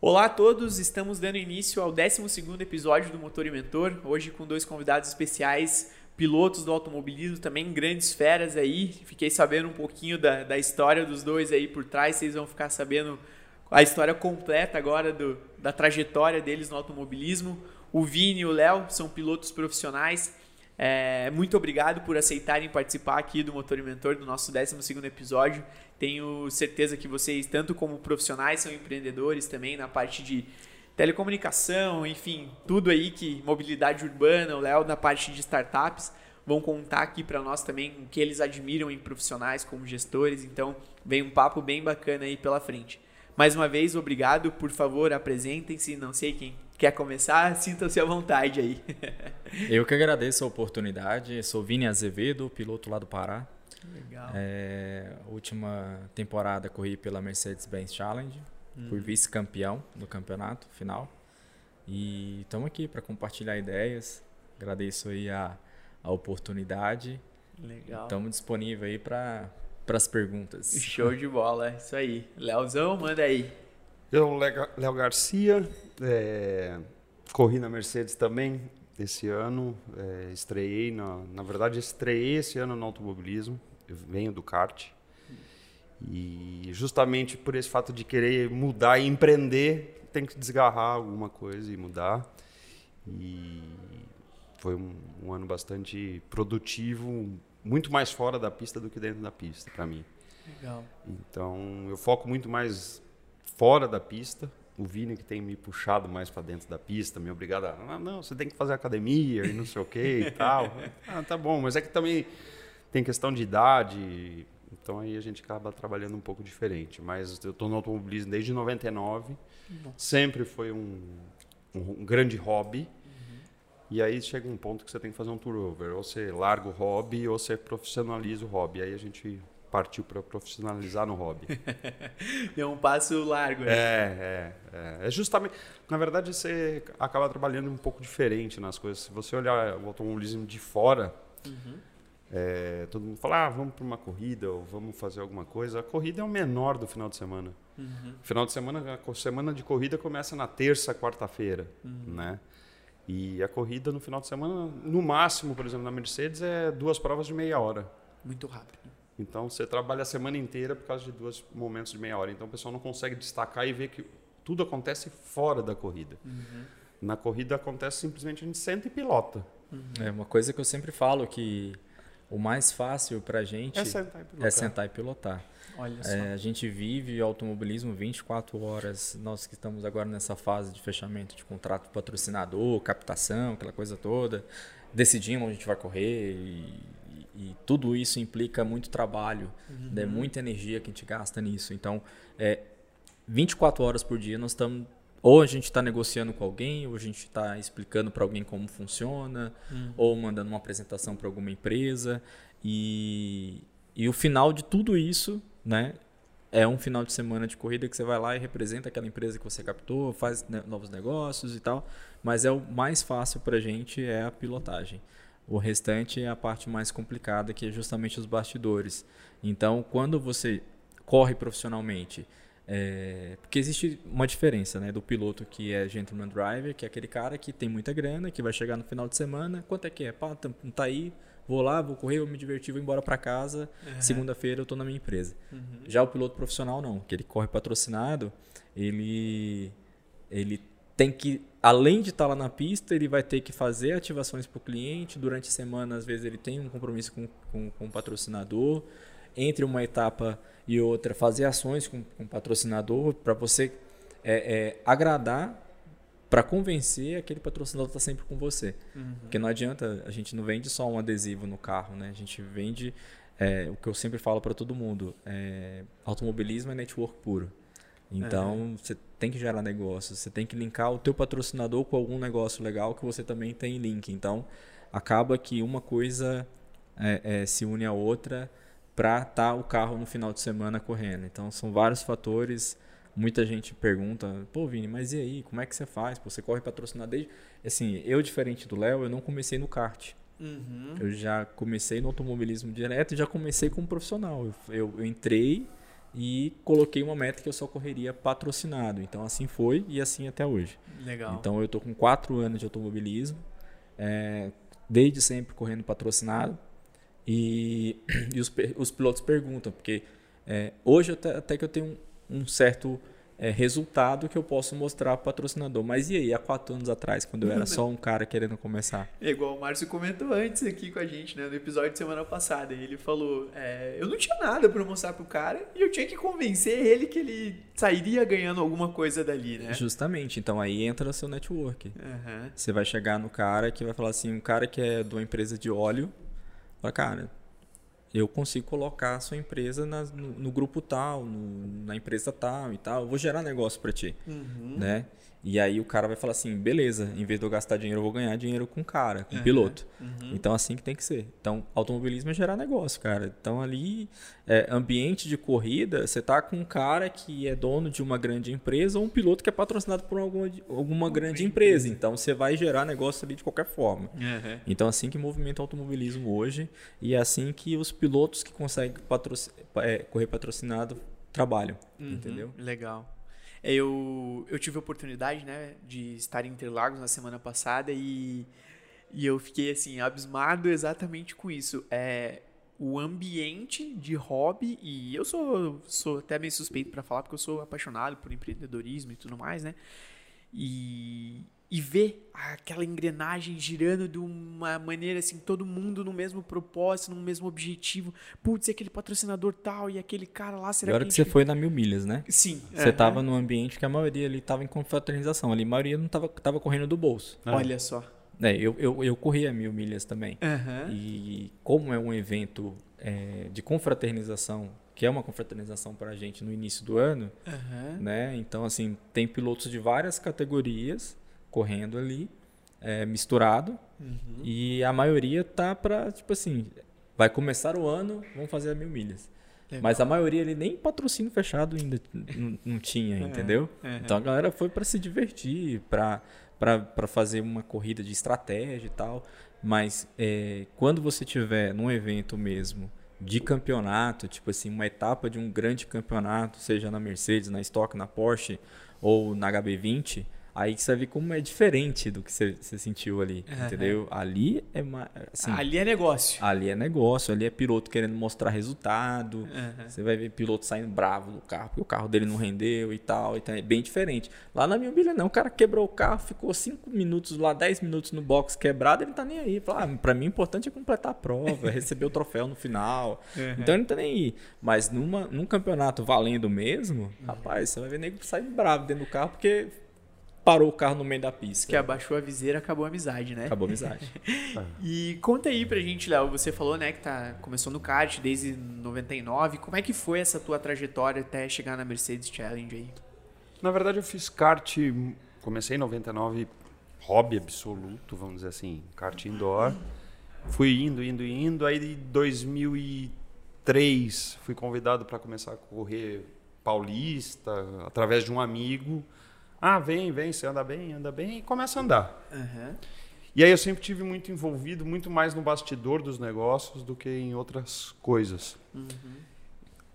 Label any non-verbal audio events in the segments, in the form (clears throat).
Olá a todos, estamos dando início ao 12º episódio do Motor e Mentor, hoje com dois convidados especiais, pilotos do automobilismo, também grandes feras aí, fiquei sabendo um pouquinho da, da história dos dois aí por trás, vocês vão ficar sabendo a história completa agora do, da trajetória deles no automobilismo. O Vini e o Léo são pilotos profissionais, é, muito obrigado por aceitarem participar aqui do Motor e Mentor, do nosso 12º episódio. Tenho certeza que vocês, tanto como profissionais, são empreendedores também na parte de telecomunicação, enfim, tudo aí que mobilidade urbana, o Léo na parte de startups, vão contar aqui para nós também o que eles admiram em profissionais como gestores. Então, vem um papo bem bacana aí pela frente. Mais uma vez, obrigado. Por favor, apresentem-se. Não sei quem quer começar, sintam-se à vontade aí. (laughs) Eu que agradeço a oportunidade. Sou Vini Azevedo, piloto lá do Pará. Legal. É, última temporada corri pela Mercedes-Benz Challenge. Hum. Fui vice-campeão do campeonato final. E estamos aqui para compartilhar ideias. Agradeço aí a, a oportunidade. Legal. Estamos disponíveis aí para as perguntas. Show de bola, isso aí. Leozão, manda aí. Eu, Léo Garcia, é, corri na Mercedes também esse ano, é, estreiei, na, na verdade estreiei esse ano no automobilismo, eu venho do kart. E justamente por esse fato de querer mudar e empreender, tem que desgarrar alguma coisa e mudar. E foi um, um ano bastante produtivo, muito mais fora da pista do que dentro da pista para mim. Legal. Então eu foco muito mais fora da pista. O Vini que tem me puxado mais para dentro da pista, me obrigado a, ah, não, você tem que fazer academia e não sei o que e (laughs) tal. Ah, tá bom, mas é que também tem questão de idade, então aí a gente acaba trabalhando um pouco diferente. Mas eu estou no automobilismo desde 99, Bom. sempre foi um, um, um grande hobby. Uhum. E aí chega um ponto que você tem que fazer um turnover, ou você larga o hobby ou você profissionaliza o hobby. Aí a gente partiu para profissionalizar no hobby. (laughs) Deu um passo largo. Né? É, é, é, é. justamente. Na verdade, você acaba trabalhando um pouco diferente nas coisas. Se você olhar o automobilismo de fora, Uhum. é, todo mundo fala, ah, vamos para uma corrida ou vamos fazer alguma coisa. A corrida é o menor do final de semana. Uhum. Final de semana, a semana de corrida começa na terça, quarta-feira, Uhum. né? E a corrida no final de semana, no máximo, por exemplo, na Mercedes, é duas provas de meia hora. Muito rápido. Então você trabalha a semana inteira por causa de dois momentos de meia hora. Então o pessoal não consegue destacar e ver que tudo acontece fora da corrida. Uhum. Na corrida acontece simplesmente a gente senta e pilota. É uma coisa que eu sempre falo que o mais fácil para a gente É sentar e pilotar. é sentar e pilotar. Olha só. É, a gente vive o automobilismo 24 horas. Nós que estamos agora nessa fase de fechamento de contrato patrocinador, captação, aquela coisa toda, decidimos onde a gente vai correr e, e tudo isso implica muito trabalho, né, muita energia que a gente gasta nisso. Então, é, 24 horas por dia nós estamos ou a gente está negociando com alguém, ou a gente está explicando para alguém como funciona, ou mandando uma apresentação para alguma empresa. E, e o final de tudo isso, né, é um final de semana de corrida que você vai lá e representa aquela empresa que você captou, faz né, novos negócios e tal. Mas é o mais fácil para a gente é a pilotagem. O restante é a parte mais complicada, que é justamente os bastidores. Então, quando você corre profissionalmente, é, porque existe uma diferença né, do piloto que é gentleman driver, que é aquele cara que tem muita grana, que vai chegar no final de semana, quanto é que é? Pá, tá, aí, vou lá, vou correr, vou me divertir, vou embora para casa, segunda-feira eu tô na minha empresa. Já o piloto profissional não, que ele corre patrocinado, ele ele tem que além de estar lá na pista, ele vai ter que fazer ativações para o cliente. Durante a semana, às vezes, ele tem um compromisso com, com, com o patrocinador. Entre uma etapa e outra, fazer ações com, com o patrocinador para você é, é, agradar, para convencer aquele patrocinador está sempre com você. Porque não adianta, a gente não vende só um adesivo no carro, né? A gente vende é, o que eu sempre falo para todo mundo: é, automobilismo é network puro. Então, você tem que gerar negócio, você tem que linkar o teu patrocinador com algum negócio legal que você também tem link. Então, acaba que uma coisa é, é, se une à outra para estar o carro no final de semana correndo. Então, são vários fatores. Muita gente pergunta, pô, Vini, mas e aí, como é que você faz? Pô, você corre patrocinado desde... Assim, eu, diferente do Léo, eu não comecei no kart. Uhum. Eu já comecei no automobilismo direto e já comecei como profissional. Eu, eu, eu, entrei e coloquei uma meta que eu só correria patrocinado. Então assim foi e assim até hoje. Legal. Então eu tô com quatro anos de automobilismo, é, desde sempre correndo patrocinado. E, (clears throat) e os, os pilotos perguntam, porque é, hoje até, até que eu tenho um, um certo é, resultado que eu posso mostrar para o patrocinador. Mas e aí, há quatro anos atrás, quando eu era só um cara querendo começar? É igual o Márcio comentou antes aqui com a gente, né, no episódio de semana passada. Ele falou: é, eu não tinha nada para mostrar pro cara e eu tinha que convencer ele que ele sairia ganhando alguma coisa dali, né? Justamente. Então aí entra o seu network. Uhum. Você vai chegar no cara que vai falar assim: um cara que é de uma empresa de óleo, fala, cara eu consigo colocar a sua empresa na, no, no, grupo tal, no, na empresa tal e tal. Eu vou gerar negócio para ti, uhum. né? E aí o cara vai falar assim, beleza, em vez de eu gastar dinheiro, eu vou ganhar dinheiro com o cara, com o uhum. piloto. Uhum. Então assim que tem que ser. Então, automobilismo é gerar negócio, cara. Então ali, é, ambiente de corrida, você tá com um cara que é dono de uma grande empresa ou um piloto que é patrocinado por alguma, alguma grande empresa. Então você vai gerar negócio ali de qualquer forma. Uhum. Então assim que movimenta o automobilismo hoje e é assim que os pilotos que conseguem patrocin é, correr patrocinado trabalham, uhum. entendeu? Legal. Eu, eu tive a oportunidade, né, de estar em Interlagos na semana passada e, e eu fiquei, assim, abismado exatamente com isso. É, o ambiente de hobby, e eu sou, sou até meio suspeito para falar, porque eu sou apaixonado por empreendedorismo e tudo mais, né? E, e ver aquela engrenagem girando de uma maneira assim, todo mundo no mesmo propósito, no mesmo objetivo. Putz, aquele patrocinador tal e aquele cara lá, será Agora que, que você foi na Mil Milhas, né? Sim. Você estava num ambiente que a maioria ali estava em confraternização, ali a maioria não estava tava correndo do bolso. Ah. Olha só. É, eu, eu, eu corri a Mil Milhas também. Uhum. E como é um evento é, de confraternização que é uma confraternização para a gente no início do ano, uhum. né? Então, assim, tem pilotos de várias categorias correndo ali, é, misturado. Uhum. E a maioria tá para, tipo assim, vai começar o ano, vamos fazer a mil milhas. Legal. Mas a maioria ali nem patrocínio fechado ainda não tinha, é, entendeu? É, então a galera foi para se divertir, para fazer uma corrida de estratégia e tal. Mas é, quando você tiver num evento mesmo de campeonato, tipo assim, uma etapa de um grande campeonato, seja na Mercedes, na Stock, na Porsche ou na HB20, Aí você vê como é diferente do que você, você sentiu ali, uhum. entendeu? Ali é assim, Ali é negócio. Ali é negócio, ali é piloto querendo mostrar resultado. Uhum. Você vai ver piloto saindo bravo do carro, porque o carro dele não rendeu e tal. Então é bem diferente. Lá na minha bilha não, o cara quebrou o carro, ficou 5 minutos lá, 10 minutos no box quebrado, ele tá nem aí. Fala, ah, pra mim o importante é completar a prova, receber o troféu no final. Uhum. Então ele não tá nem aí. Mas numa, num campeonato valendo mesmo, rapaz, você vai ver nego saindo bravo dentro do carro, porque parou o carro no meio da pista. Que abaixou a viseira, acabou a amizade, né? Acabou a amizade. (laughs) e conta aí pra gente, Léo, você falou, né, que tá, começou no kart desde 99. Como é que foi essa tua trajetória até chegar na Mercedes Challenge aí? Na verdade, eu fiz kart, comecei em 99, hobby absoluto, vamos dizer assim, kart indoor. Fui indo, indo, indo, aí em 2003 fui convidado para começar a correr paulista através de um amigo ah, vem, vem, você anda bem, anda bem, e começa a andar. Uhum. E aí eu sempre tive muito envolvido, muito mais no bastidor dos negócios do que em outras coisas. Uhum.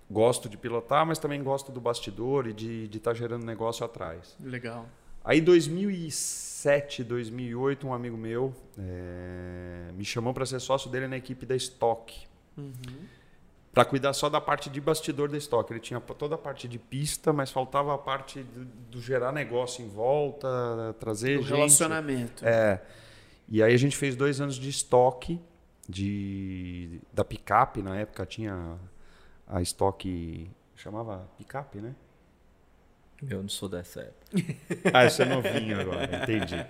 Gosto de pilotar, mas também gosto do bastidor e de estar tá gerando negócio atrás. Legal. Aí, 2007, 2008, um amigo meu é, me chamou para ser sócio dele na equipe da Stock. Uhum para cuidar só da parte de bastidor da estoque. Ele tinha toda a parte de pista, mas faltava a parte do, do gerar negócio em volta, trazer o gente. relacionamento. É. E aí a gente fez dois anos de estoque de da picape na época tinha a estoque chamava picape, né? Eu não sou dessa época. (laughs) ah, isso é novinho agora, entendi.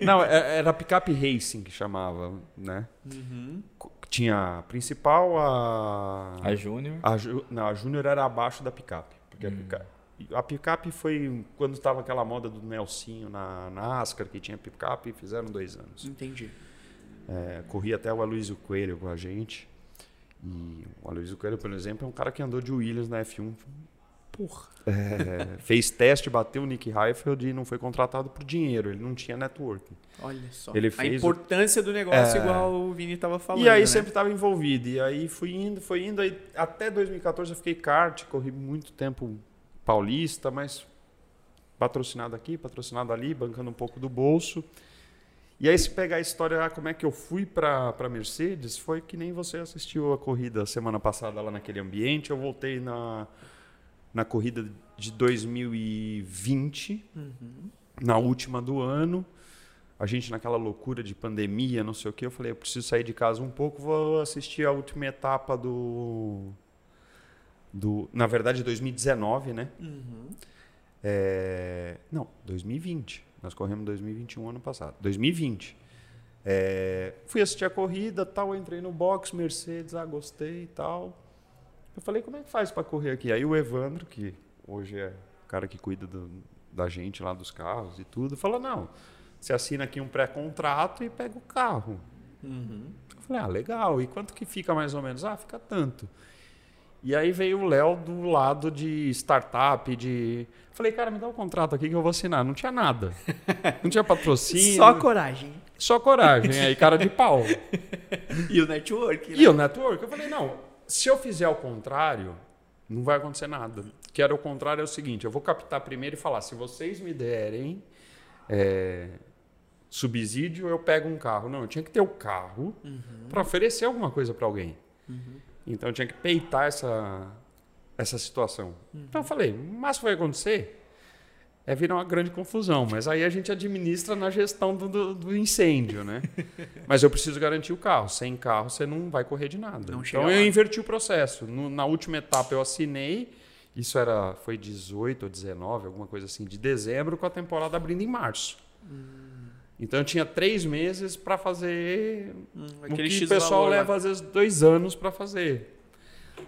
Não, é, era picape racing que chamava, né? Uhum tinha a principal, a. A Júnior? A, não, a Júnior era abaixo da picape. Porque hum. a picape. A picape foi quando estava aquela moda do Nelsinho na NASCAR, que tinha picape, fizeram dois anos. Entendi. É, corri até o Aloysio Coelho com a gente. E o Aloysio Coelho, por exemplo, é um cara que andou de Williams na F1 Porra. É, fez teste, bateu o Nick Heifeld e não foi contratado por dinheiro. Ele não tinha networking. Olha só. Ele a fez o- importância do negócio, É. igual o Vini tava falando. e aí né? sempre estava envolvido. E aí fui indo, fui indo. Aí, até 2014 eu fiquei kart, corri muito tempo paulista, mas patrocinado aqui, patrocinado ali, bancando um pouco do bolso. E aí se pegar a história, ah, como é que eu fui para Mercedes, foi que nem você assistiu a corrida semana passada lá naquele ambiente. Eu voltei na, na corrida de 2020, na última do ano. A gente naquela loucura de pandemia, não sei o que, eu falei, eu preciso sair de casa um pouco, vou assistir a última etapa do do, na verdade 2019, né? Uhum. É, não, 2020. Nós corremos 2021 ano passado. 2020. É, fui assistir a corrida, tal, entrei no box Mercedes, ah, gostei e tal. Eu falei, como é que faz para correr aqui? Aí o Evandro, que hoje é o cara que cuida do- da gente lá dos carros e tudo, falou, não, você assina aqui um pré-contrato e pega o carro. Uhum. Eu falei, ah, legal. E quanto que fica mais ou menos? Ah, fica tanto. E aí veio o Léo do lado de startup, de. Falei, cara, me dá o contrato aqui que eu vou assinar. Não tinha nada. Não tinha patrocínio. Só coragem. só coragem. Aí, cara de pau. (laughs) E o network, né? E o network? Eu falei, não, se eu fizer o contrário, não vai acontecer nada. Que era o contrário, é o seguinte: eu vou captar primeiro e falar, se vocês me derem é, subsídio, eu pego um carro. Não, eu tinha que ter o carro para oferecer alguma coisa para alguém. Então eu tinha que peitar essa, essa situação. Então eu falei, mas vai acontecer? É virar uma grande confusão, mas aí a gente administra na gestão do, do, do incêndio, né? mas eu preciso garantir o carro. Sem carro você não vai correr de nada. Não então eu inverti o processo. No- na última etapa eu assinei, isso era foi 18 ou 19, alguma coisa assim, de dezembro, com a temporada abrindo em março. Então eu tinha três meses para fazer Hum, o que X o pessoal valor leva às vezes dois anos para fazer.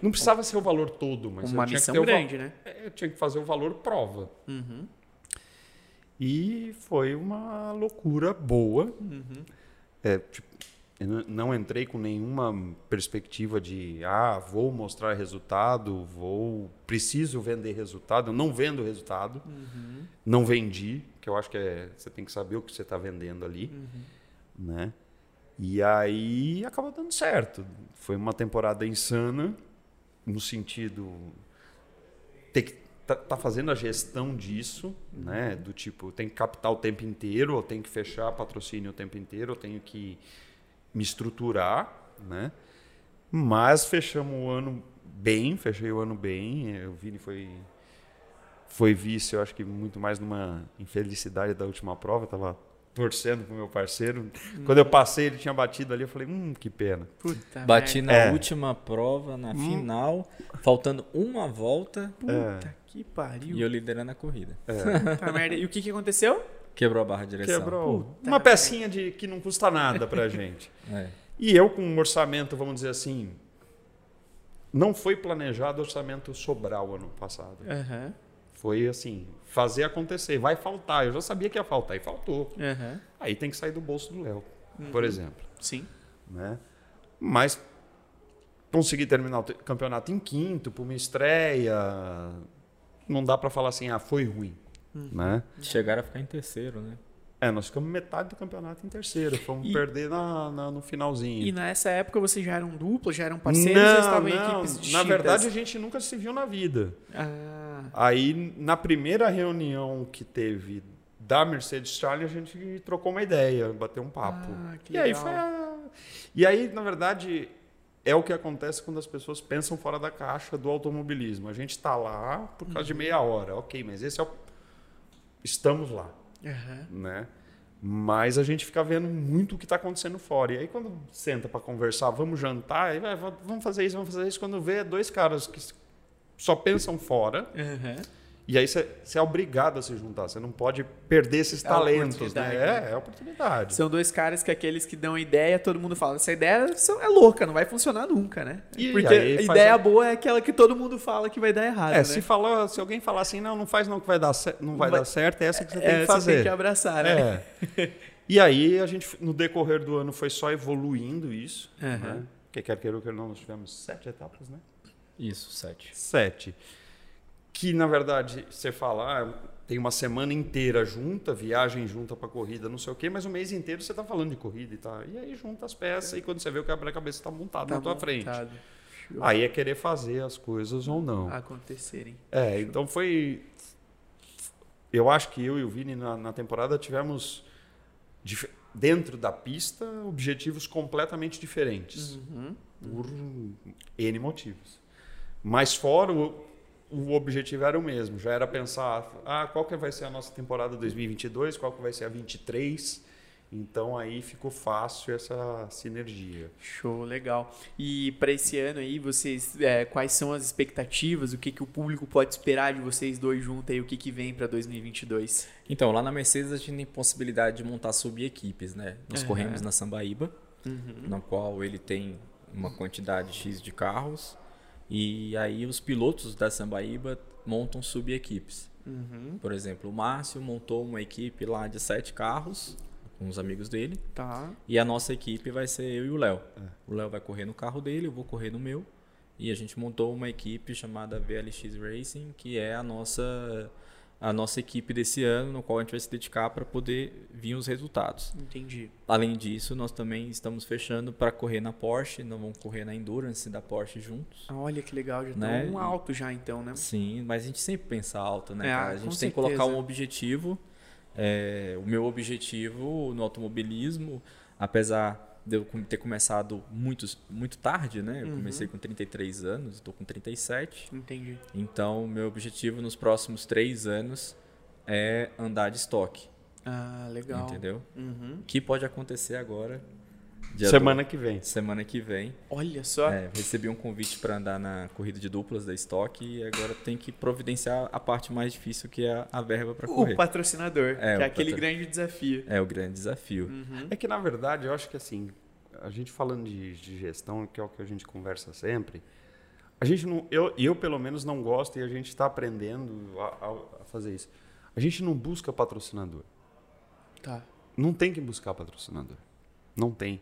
Não precisava ser o valor todo, mas Uma eu missão que ter o grande, né? é, Eu tinha que fazer o valor prova. Uhum. E foi uma loucura boa. Uhum. É, tipo, não entrei com nenhuma perspectiva de ah, vou mostrar resultado, vou preciso vender resultado. Eu não vendo resultado, Uhum. não vendi, que eu acho que é, você tem que saber o que você está vendendo ali, Uhum. né? E aí acabou dando certo. Foi uma temporada insana no sentido ter que tá, tá fazendo a gestão disso, né? Do tipo, tem que captar o tempo inteiro, eu tenho que fechar patrocínio o tempo inteiro, eu tenho que me estruturar, né? Mas fechamos o ano bem, fechei o ano bem. eh, O Vini foi foi vice, eu acho que muito mais numa infelicidade da última prova, eu tava torcendo pro meu parceiro. Quando eu passei, ele tinha batido ali, eu falei, hum, que pena. Puta Bati merda. na É. última prova, na Hum. final, faltando uma volta Puta que pariu. e eu liderando a corrida. (laughs) Puta merda. E o que, que aconteceu? Quebrou a barra de direção. Quebrou. Puta Uma pecinha de que não custa nada pra (laughs) gente. É. E eu com um orçamento, vamos dizer assim, não foi planejado orçamento sobrar o ano passado. Aham. Foi assim, fazer acontecer. Vai faltar. Eu já sabia que ia faltar e faltou. Aham. Aí tem que sair do bolso do Léo, Uhum. por exemplo. Sim. Né? Mas consegui terminar o campeonato em quinto, por uma estreia. Não dá para falar assim, ah, foi ruim. Uhum. Né? Chegaram a ficar em terceiro, né? É, nós ficamos metade do campeonato em terceiro. Fomos E- perder na, na- no finalzinho. E nessa época vocês já eram dupla, já eram parceiros, já estavam em equipes distintas? Na verdade, a gente nunca se viu na vida. Ah, Aí, na primeira reunião que teve da Mercedes Charlie, a gente trocou uma ideia, bateu um papo. Ah, que e aí foi a... E aí, na verdade, é o que acontece quando as pessoas pensam fora da caixa do automobilismo. A gente está lá por causa Uhum. de meia hora, ok, mas esse é o... Estamos lá aham. né? Mas a gente fica vendo muito o que está acontecendo fora. E aí quando senta para conversar, vamos jantar, aí vai, va- vamos fazer isso, vamos fazer isso. Quando vê dois caras que só pensam fora, Aham. E aí você você é obrigado a se juntar. Você não pode perder esses É talentos, né? né? É, é a oportunidade. São dois caras que aqueles que dão ideia, todo mundo fala, essa ideia são- é louca, não vai funcionar nunca, né? E Porque a ideia a- boa é aquela que todo mundo fala que vai dar errado, É, né? se, falar, se alguém falar assim, não, não faz não que vai dar, não vai Vai- dar certo, é essa que você É, tem que fazer. tem que abraçar, né? É. E aí a gente, no decorrer do ano, foi só evoluindo isso. Aham. Né? Porque quer queira ou quer não, nós tivemos sete etapas, né? Isso, sete. Sete. Que na verdade você fala, ah, tem uma semana inteira junta, viagem junta para corrida, não sei o quê, mas o mês inteiro você está falando de corrida e tá. E aí junta as peças e quando você vê o quebra-cabeça está montado Tá na tua montado. frente. Show. Aí é querer fazer as coisas ou não. Acontecerem. É, então foi. Eu acho que eu e o Vini na, na temporada tivemos, dentro da pista, objetivos completamente diferentes. Uhum. Por N motivos. Mas fora, o, o objetivo era o mesmo. Já era pensar, ah, qual que vai ser a nossa temporada 2022, qual que vai ser a 23. Então aí ficou fácil essa sinergia. Show, legal. E para esse ano aí, vocês, é, quais são as expectativas? O que, que o público pode esperar de vocês dois juntos aí? O que, que vem para 2022? Então, lá na Mercedes a gente tem possibilidade de montar sub-equipes, né? Nós Aham. corremos na Sambaíba, na qual ele tem uma quantidade X de carros, e aí os pilotos da Sambaíba montam sub-equipes. Uhum. Por exemplo, o Márcio montou uma equipe lá de sete carros, com os amigos dele, Tá. e a nossa equipe vai ser eu e o Léo. O Léo vai correr no carro dele, eu vou correr no meu. E a gente montou uma equipe chamada VLX Racing, que é a nossa a nossa equipe desse ano, no qual a gente vai se dedicar para poder vir os resultados. Entendi. Além disso, nós também estamos fechando para correr na Porsche, nós vamos correr na Endurance da Porsche juntos. Olha que legal, já Né? tá um alto já então, né? Sim, mas a gente sempre pensa alto, né? É? A gente tem que certeza. colocar um objetivo. É, o meu objetivo no automobilismo, apesar de eu ter começado muito, muito tarde, né? Eu Uhum. comecei com 33 anos, estou com 37. Entendi. Então, meu objetivo nos próximos três anos é andar de estoque, Ah, legal. entendeu? Uhum. O que pode acontecer agora? Dia Semana que vem. do- semana que vem. Olha só. É, recebi um convite para andar na corrida de duplas da Stock e agora tem que providenciar a parte mais difícil que é a verba para correr. o patrocinador, É, que é aquele patro- grande desafio. É o grande desafio. Uhum. É que, na verdade, eu acho que assim, a gente falando de, de gestão, que é o que a gente conversa sempre, a gente não, eu, eu pelo menos não gosto e a gente está aprendendo a, a- a fazer isso. A gente não busca patrocinador. Tá. Não tem que buscar patrocinador. Não tem.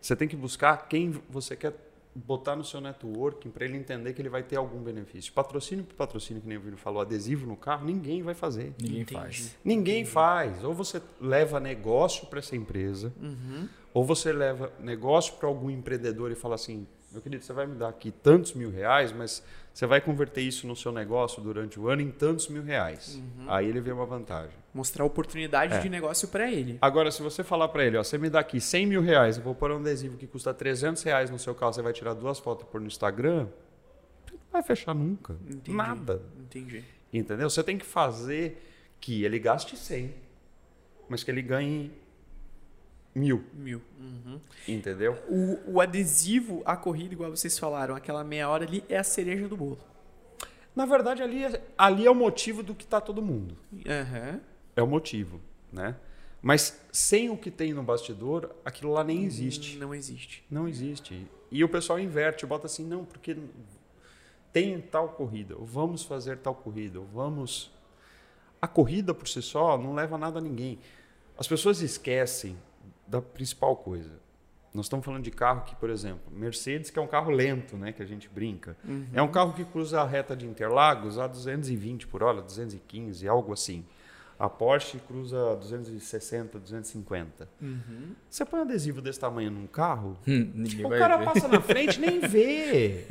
Você tem que buscar quem você quer botar no seu networking para ele entender que ele vai ter algum benefício. Patrocínio por patrocínio, que nem o Vini falou, adesivo no carro, ninguém vai fazer. Ninguém Entendi. faz. Ninguém faz. Ou você leva negócio para essa empresa, Uhum. ou você leva negócio para algum empreendedor e fala assim: meu querido, você vai me dar aqui tantos mil reais, mas você vai converter isso no seu negócio durante o ano em tantos mil reais. Aí ele vê uma vantagem. Mostrar oportunidade É. de negócio para ele. Agora, se você falar para ele: ó, você me dá aqui 100 mil reais, eu vou pôr um adesivo que custa 300 reais no seu carro, você vai tirar duas fotos pôr no Instagram, não vai fechar nunca. Entendi. Nada. Entendi. Entendeu? Você tem que fazer que ele gaste 100, mas que ele ganhe mil. Mil. Uhum. Entendeu? O, o adesivo, a corrida, igual vocês falaram, aquela meia hora ali é a cereja do bolo. Na verdade, ali é, ali é o motivo do que está todo mundo. Aham. É o motivo, né? Mas sem o que tem no bastidor, aquilo lá nem existe. Não existe. Não existe. E o pessoal inverte, bota assim, não, porque tem tal corrida, ou vamos fazer tal corrida, ou vamos. A corrida por si só não leva nada a ninguém. As pessoas esquecem da principal coisa. Nós estamos falando de carro que, por exemplo, Mercedes, que é um carro lento, né, que a gente brinca. É um carro que cruza a reta de Interlagos a 220 por hora, 215, algo assim. A Porsche cruza 260, 250. Uhum. Você põe um adesivo desse tamanho num carro, Hum, o cara ver. passa na frente nem (laughs) vê.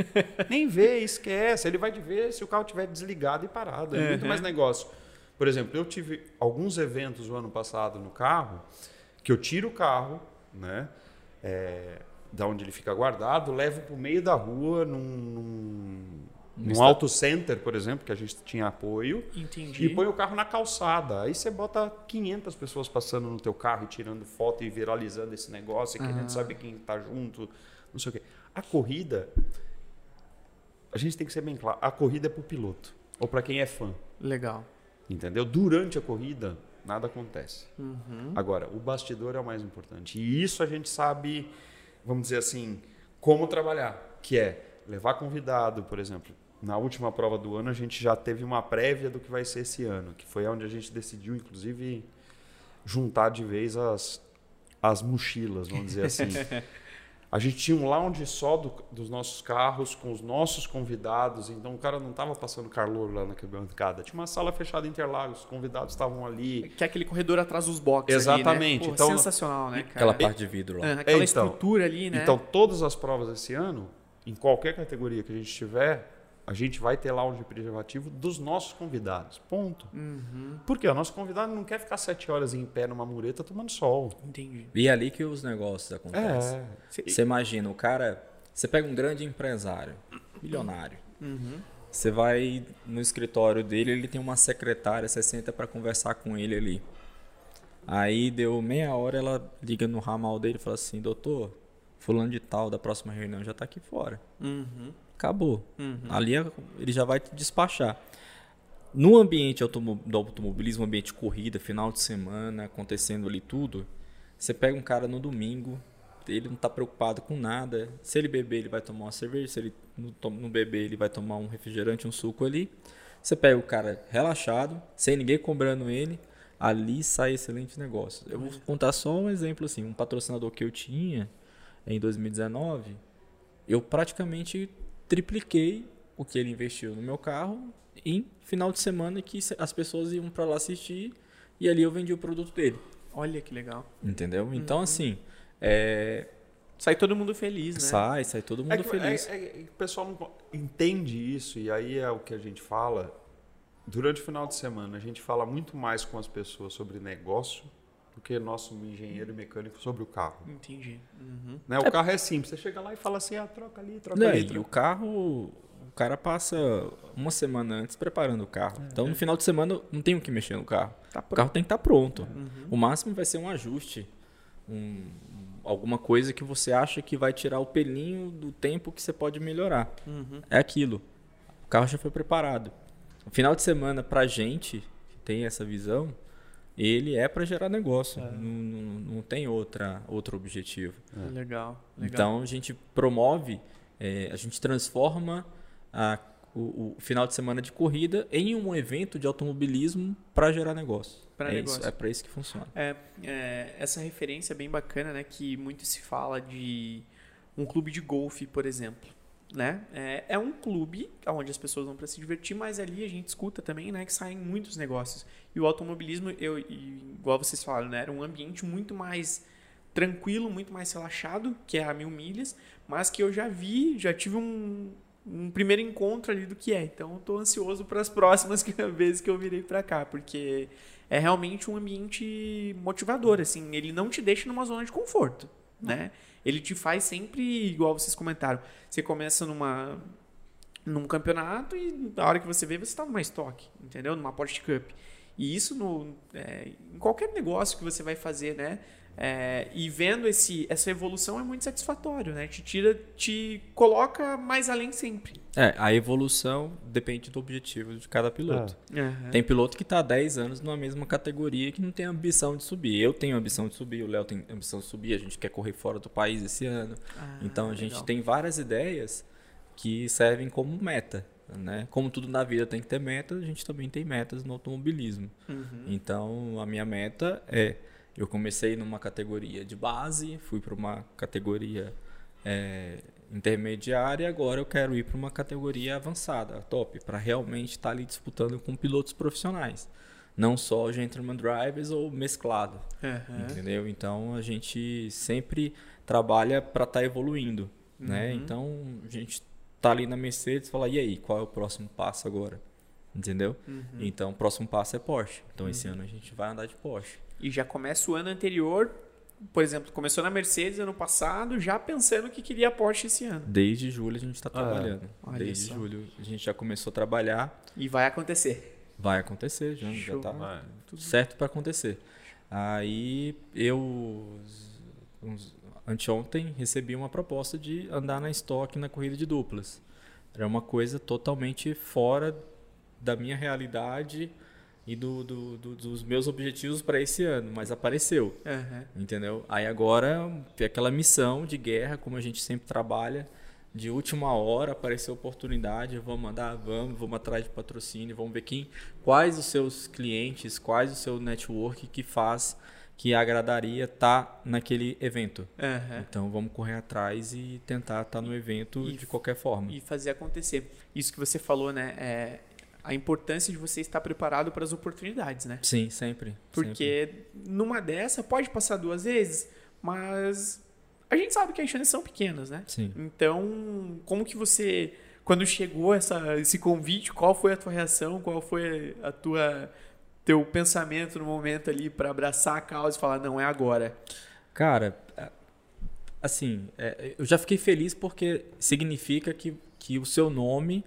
nem vê, esquece. Ele vai te ver se o carro estiver desligado e parado. É muito Uhum. mais negócio. Por exemplo, eu tive alguns eventos o ano passado no carro que eu tiro o carro, né? É, da onde ele fica guardado, levo para o meio da rua num, num, num auto center, por exemplo, que a gente tinha apoio. Entendi. E põe o carro na calçada. Aí você bota 500 pessoas passando no teu carro e tirando foto e viralizando esse negócio, e querendo Ah. saber quem está junto, não sei o quê. A corrida, a gente tem que ser bem claro, a corrida é para o piloto ou para quem é fã, Legal. entendeu? Durante a corrida, nada acontece. Uhum. Agora, o bastidor é o mais importante. E isso a gente sabe, vamos dizer assim, como trabalhar, que é levar convidado, por exemplo. Na última prova do ano, a gente já teve uma prévia do que vai ser esse ano, que foi onde a gente decidiu, inclusive, juntar de vez as, as mochilas, vamos dizer assim. (laughs) A gente tinha um lounge só do- dos nossos carros, com os nossos convidados. Então o cara não estava passando calor lá naquela bancada. Tinha uma sala fechada em Interlagos, os convidados estavam ali. Que é aquele corredor atrás dos boxes. Exatamente, Ali, né? Pô, então- sensacional, né, cara? Aquela parte de vidro lá. É, aquela É, então. estrutura ali, né? Então todas as provas esse ano, em qualquer categoria que a gente tiver, a gente vai ter lounge preservativo dos nossos convidados. Ponto. Uhum, Por quê? O nosso convidado não quer ficar sete horas em pé numa mureta tomando sol. entendi. E é ali que os negócios acontecem. É. Você imagina, o cara. Você pega um grande empresário, milionário. Uhum. Você vai no escritório dele, ele tem uma secretária, você senta para conversar com ele ali. Aí deu meia hora, ela liga no ramal dele e fala assim: Doutor, Fulano de Tal da próxima reunião já tá aqui fora. Uhum. Acabou. Uhum. Ali é- ele já vai te despachar. No ambiente do automobilismo, ambiente de corrida, final de semana, acontecendo ali tudo, você pega um cara no domingo, ele não está preocupado com nada. Se ele beber, ele vai tomar uma cerveja. Se ele não beber, ele vai tomar um refrigerante, um suco ali. Você pega o cara relaxado, sem ninguém cobrando ele, ali sai excelente negócio. Eu vou contar só um exemplo assim, um patrocinador que eu tinha em 2019, eu praticamente tripliquei o que ele investiu no meu carro em final de semana que as pessoas iam para lá assistir e ali eu vendi o produto dele, Olha que legal. entendeu? Então assim, é, Sai todo mundo feliz, né? sai, sai todo mundo É que, feliz. é- é o pessoal não entende isso, e aí é o que a gente fala. Durante o final de semana, a gente fala muito mais com as pessoas sobre negócio do que nosso engenheiro e mecânico sobre o carro. Entendi. Uhum. Né? O carro é simples, você chega lá e fala assim: ah, troca ali, troca Não, ali. e troca o carro, o cara passa uma semana antes preparando o carro. Então no final de semana não tem o que mexer no carro. Tá O carro tem que estar pronto. Uhum. O máximo vai ser um ajuste, um- alguma coisa que você acha que vai tirar o pelinho do tempo que você pode melhorar. Uhum. É aquilo. O carro já foi preparado. O final de semana pra gente que tem essa visão, ele é para gerar negócio. Não, não, não tem outra outro objetivo. Legal, legal. Então a gente promove, é, a gente transforma a- o, o final de semana de corrida em um evento de automobilismo para gerar negócio. Pra é negócio. Isso, é para isso que funciona. É, é, essa referência é bem bacana, né? Que muito se fala de um clube de golfe, por exemplo. Né? É, é um clube onde as pessoas vão para se divertir, mas ali a gente escuta também né, que saem muitos negócios. E o automobilismo, eu, igual vocês falaram, né, era um ambiente muito mais tranquilo, muito mais relaxado, que é a mil milhas, mas que eu já vi, já tive um, um primeiro encontro ali do que é. Então eu tô ansioso para as próximas (laughs) vezes que eu virei para cá, porque é realmente um ambiente motivador, assim, ele não te deixa numa zona de conforto, né? Ele te faz sempre, igual vocês comentaram, você começa numa num campeonato e na hora que você vê, você está numa estoque, entendeu? Numa Porsche Cup. E isso no, é, em qualquer negócio que você vai fazer, né? É, e vendo esse, essa evolução é muito satisfatório, né? Te tira, te coloca mais além sempre. É, a evolução depende do objetivo de cada piloto. Aham. Tem piloto que está há 10 anos numa mesma categoria que não tem ambição de subir. Eu tenho ambição de subir, o Léo tem ambição de subir, a gente quer correr fora do país esse ano. Ah, então a gente legal. tem várias ideias que servem como meta. Né? Como tudo na vida tem que ter meta, a gente também tem metas no automobilismo. Uhum. Então a minha meta é: eu comecei numa categoria de base, fui para uma categoria é, intermediária, e agora eu quero ir para uma categoria avançada, top, para realmente estar ali disputando com pilotos profissionais. Não só gentleman drivers ou mesclado. Aham. Entendeu? Então a gente sempre trabalha para estar evoluindo, né? Uhum. Então a gente tá ali na Mercedes e fala: "E aí, qual é o próximo passo agora?" Entendeu? Uhum. Então o próximo passo é Porsche. Então esse ano a gente vai andar de Porsche. E já começa o ano anterior, por exemplo, começou na Mercedes ano passado, já pensando que queria a Porsche esse ano. Desde julho a gente está trabalhando. olha Desde só. julho a gente já começou a trabalhar. E vai acontecer. Vai acontecer, já, já Show. tá Vai. certo para acontecer. Aí eu uns, anteontem recebi uma proposta de andar na estoque na corrida de duplas. Era uma coisa totalmente fora da minha realidade e do, do- do- dos meus objetivos para esse ano, mas apareceu, Aham. entendeu? Aí agora tem aquela missão de guerra, como a gente sempre trabalha, de última hora apareceu oportunidade, vamos mandar, vamos, vamos atrás de patrocínio, vamos ver quem, quais os seus clientes, quais o seu network que faz que agradaria estar tá naquele evento. Uhum. Então vamos correr atrás e tentar estar tá no evento e, de qualquer forma. E fazer acontecer. Isso que você falou, né? É a importância de você estar preparado para as oportunidades, né? Sim, sempre. Porque sempre. numa dessa pode passar duas vezes, mas a gente sabe que as chances são pequenas, né? Sim. Então, como que você quando chegou essa, esse convite, qual foi a tua reação? Qual foi a tua teu pensamento no momento ali para abraçar a causa e falar, não, é agora? Cara, assim, é, eu já fiquei feliz porque significa que, que o seu nome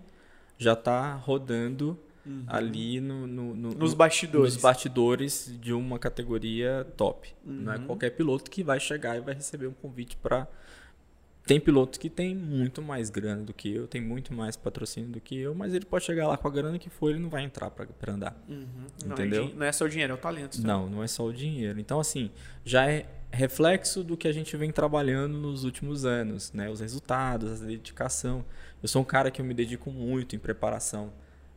já está rodando uhum. ali no, no, no, nos bastidores. Nos bastidores de uma categoria top. Uhum. Não é uhum. qualquer piloto que vai chegar e vai receber um convite para tem pilotos que tem muito mais grana do que eu, tem muito mais patrocínio do que eu, mas ele pode chegar lá com a grana que for, ele não vai entrar para andar. Uhum. Entendeu? Não é, não é, só o dinheiro, é o talento. Também. Não, não é só o dinheiro. Então, assim, já é reflexo do que a gente vem trabalhando nos últimos anos, né? Os resultados, a dedicação. Eu sou um cara que eu me dedico muito em preparação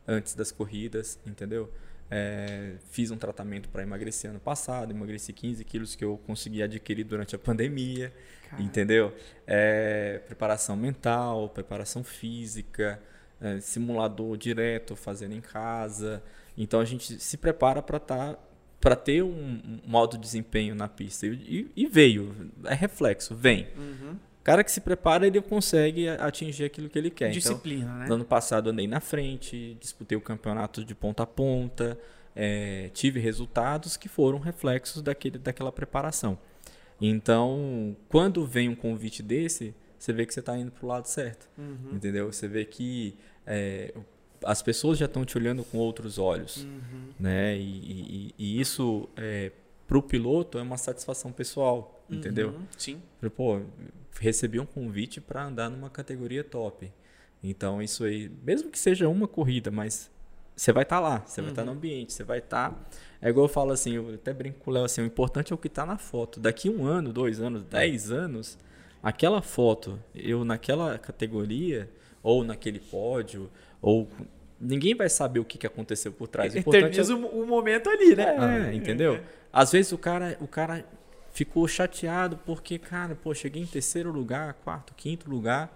antes das corridas, entendeu? É, fiz um tratamento para emagrecer ano passado, emagreci 15 quilos que eu consegui adquirir durante a pandemia. Entendeu? É, preparação mental, preparação física, é, simulador direto fazendo em casa. Então a gente se prepara para tá, para ter um, um alto desempenho na pista. E, e veio, é reflexo, vem. Uhum. O cara que se prepara, ele consegue atingir aquilo que ele quer. Então, Disciplina, então, né? No ano passado andei na frente, disputei o campeonato de ponta a ponta, é, tive resultados que foram reflexos daquele, daquela preparação. Então, quando vem um convite desse, você vê que você está indo para o lado certo. Uhum. Entendeu? Você vê que é, as pessoas já estão te olhando com outros olhos. Uhum. Né? E, e, e isso, é, para o piloto, é uma satisfação pessoal. Uhum. Entendeu? Sim. Pô, recebi um convite para andar numa categoria top. Então, isso aí, mesmo que seja uma corrida, mas você vai estar tá lá, você vai estar tá no uhum. ambiente, você vai estar. Tá... É igual eu falo assim, eu até brinco com o Léo assim, o importante é o que está na foto. Daqui um ano, dois anos, dez anos, aquela foto, eu naquela categoria, ou naquele pódio, ou. Ninguém vai saber o que, que aconteceu por trás. O Eterniza é... o momento ali, né? É, entendeu? Às vezes o cara, o cara ficou chateado porque, cara, pô, cheguei em terceiro lugar, quarto, quinto lugar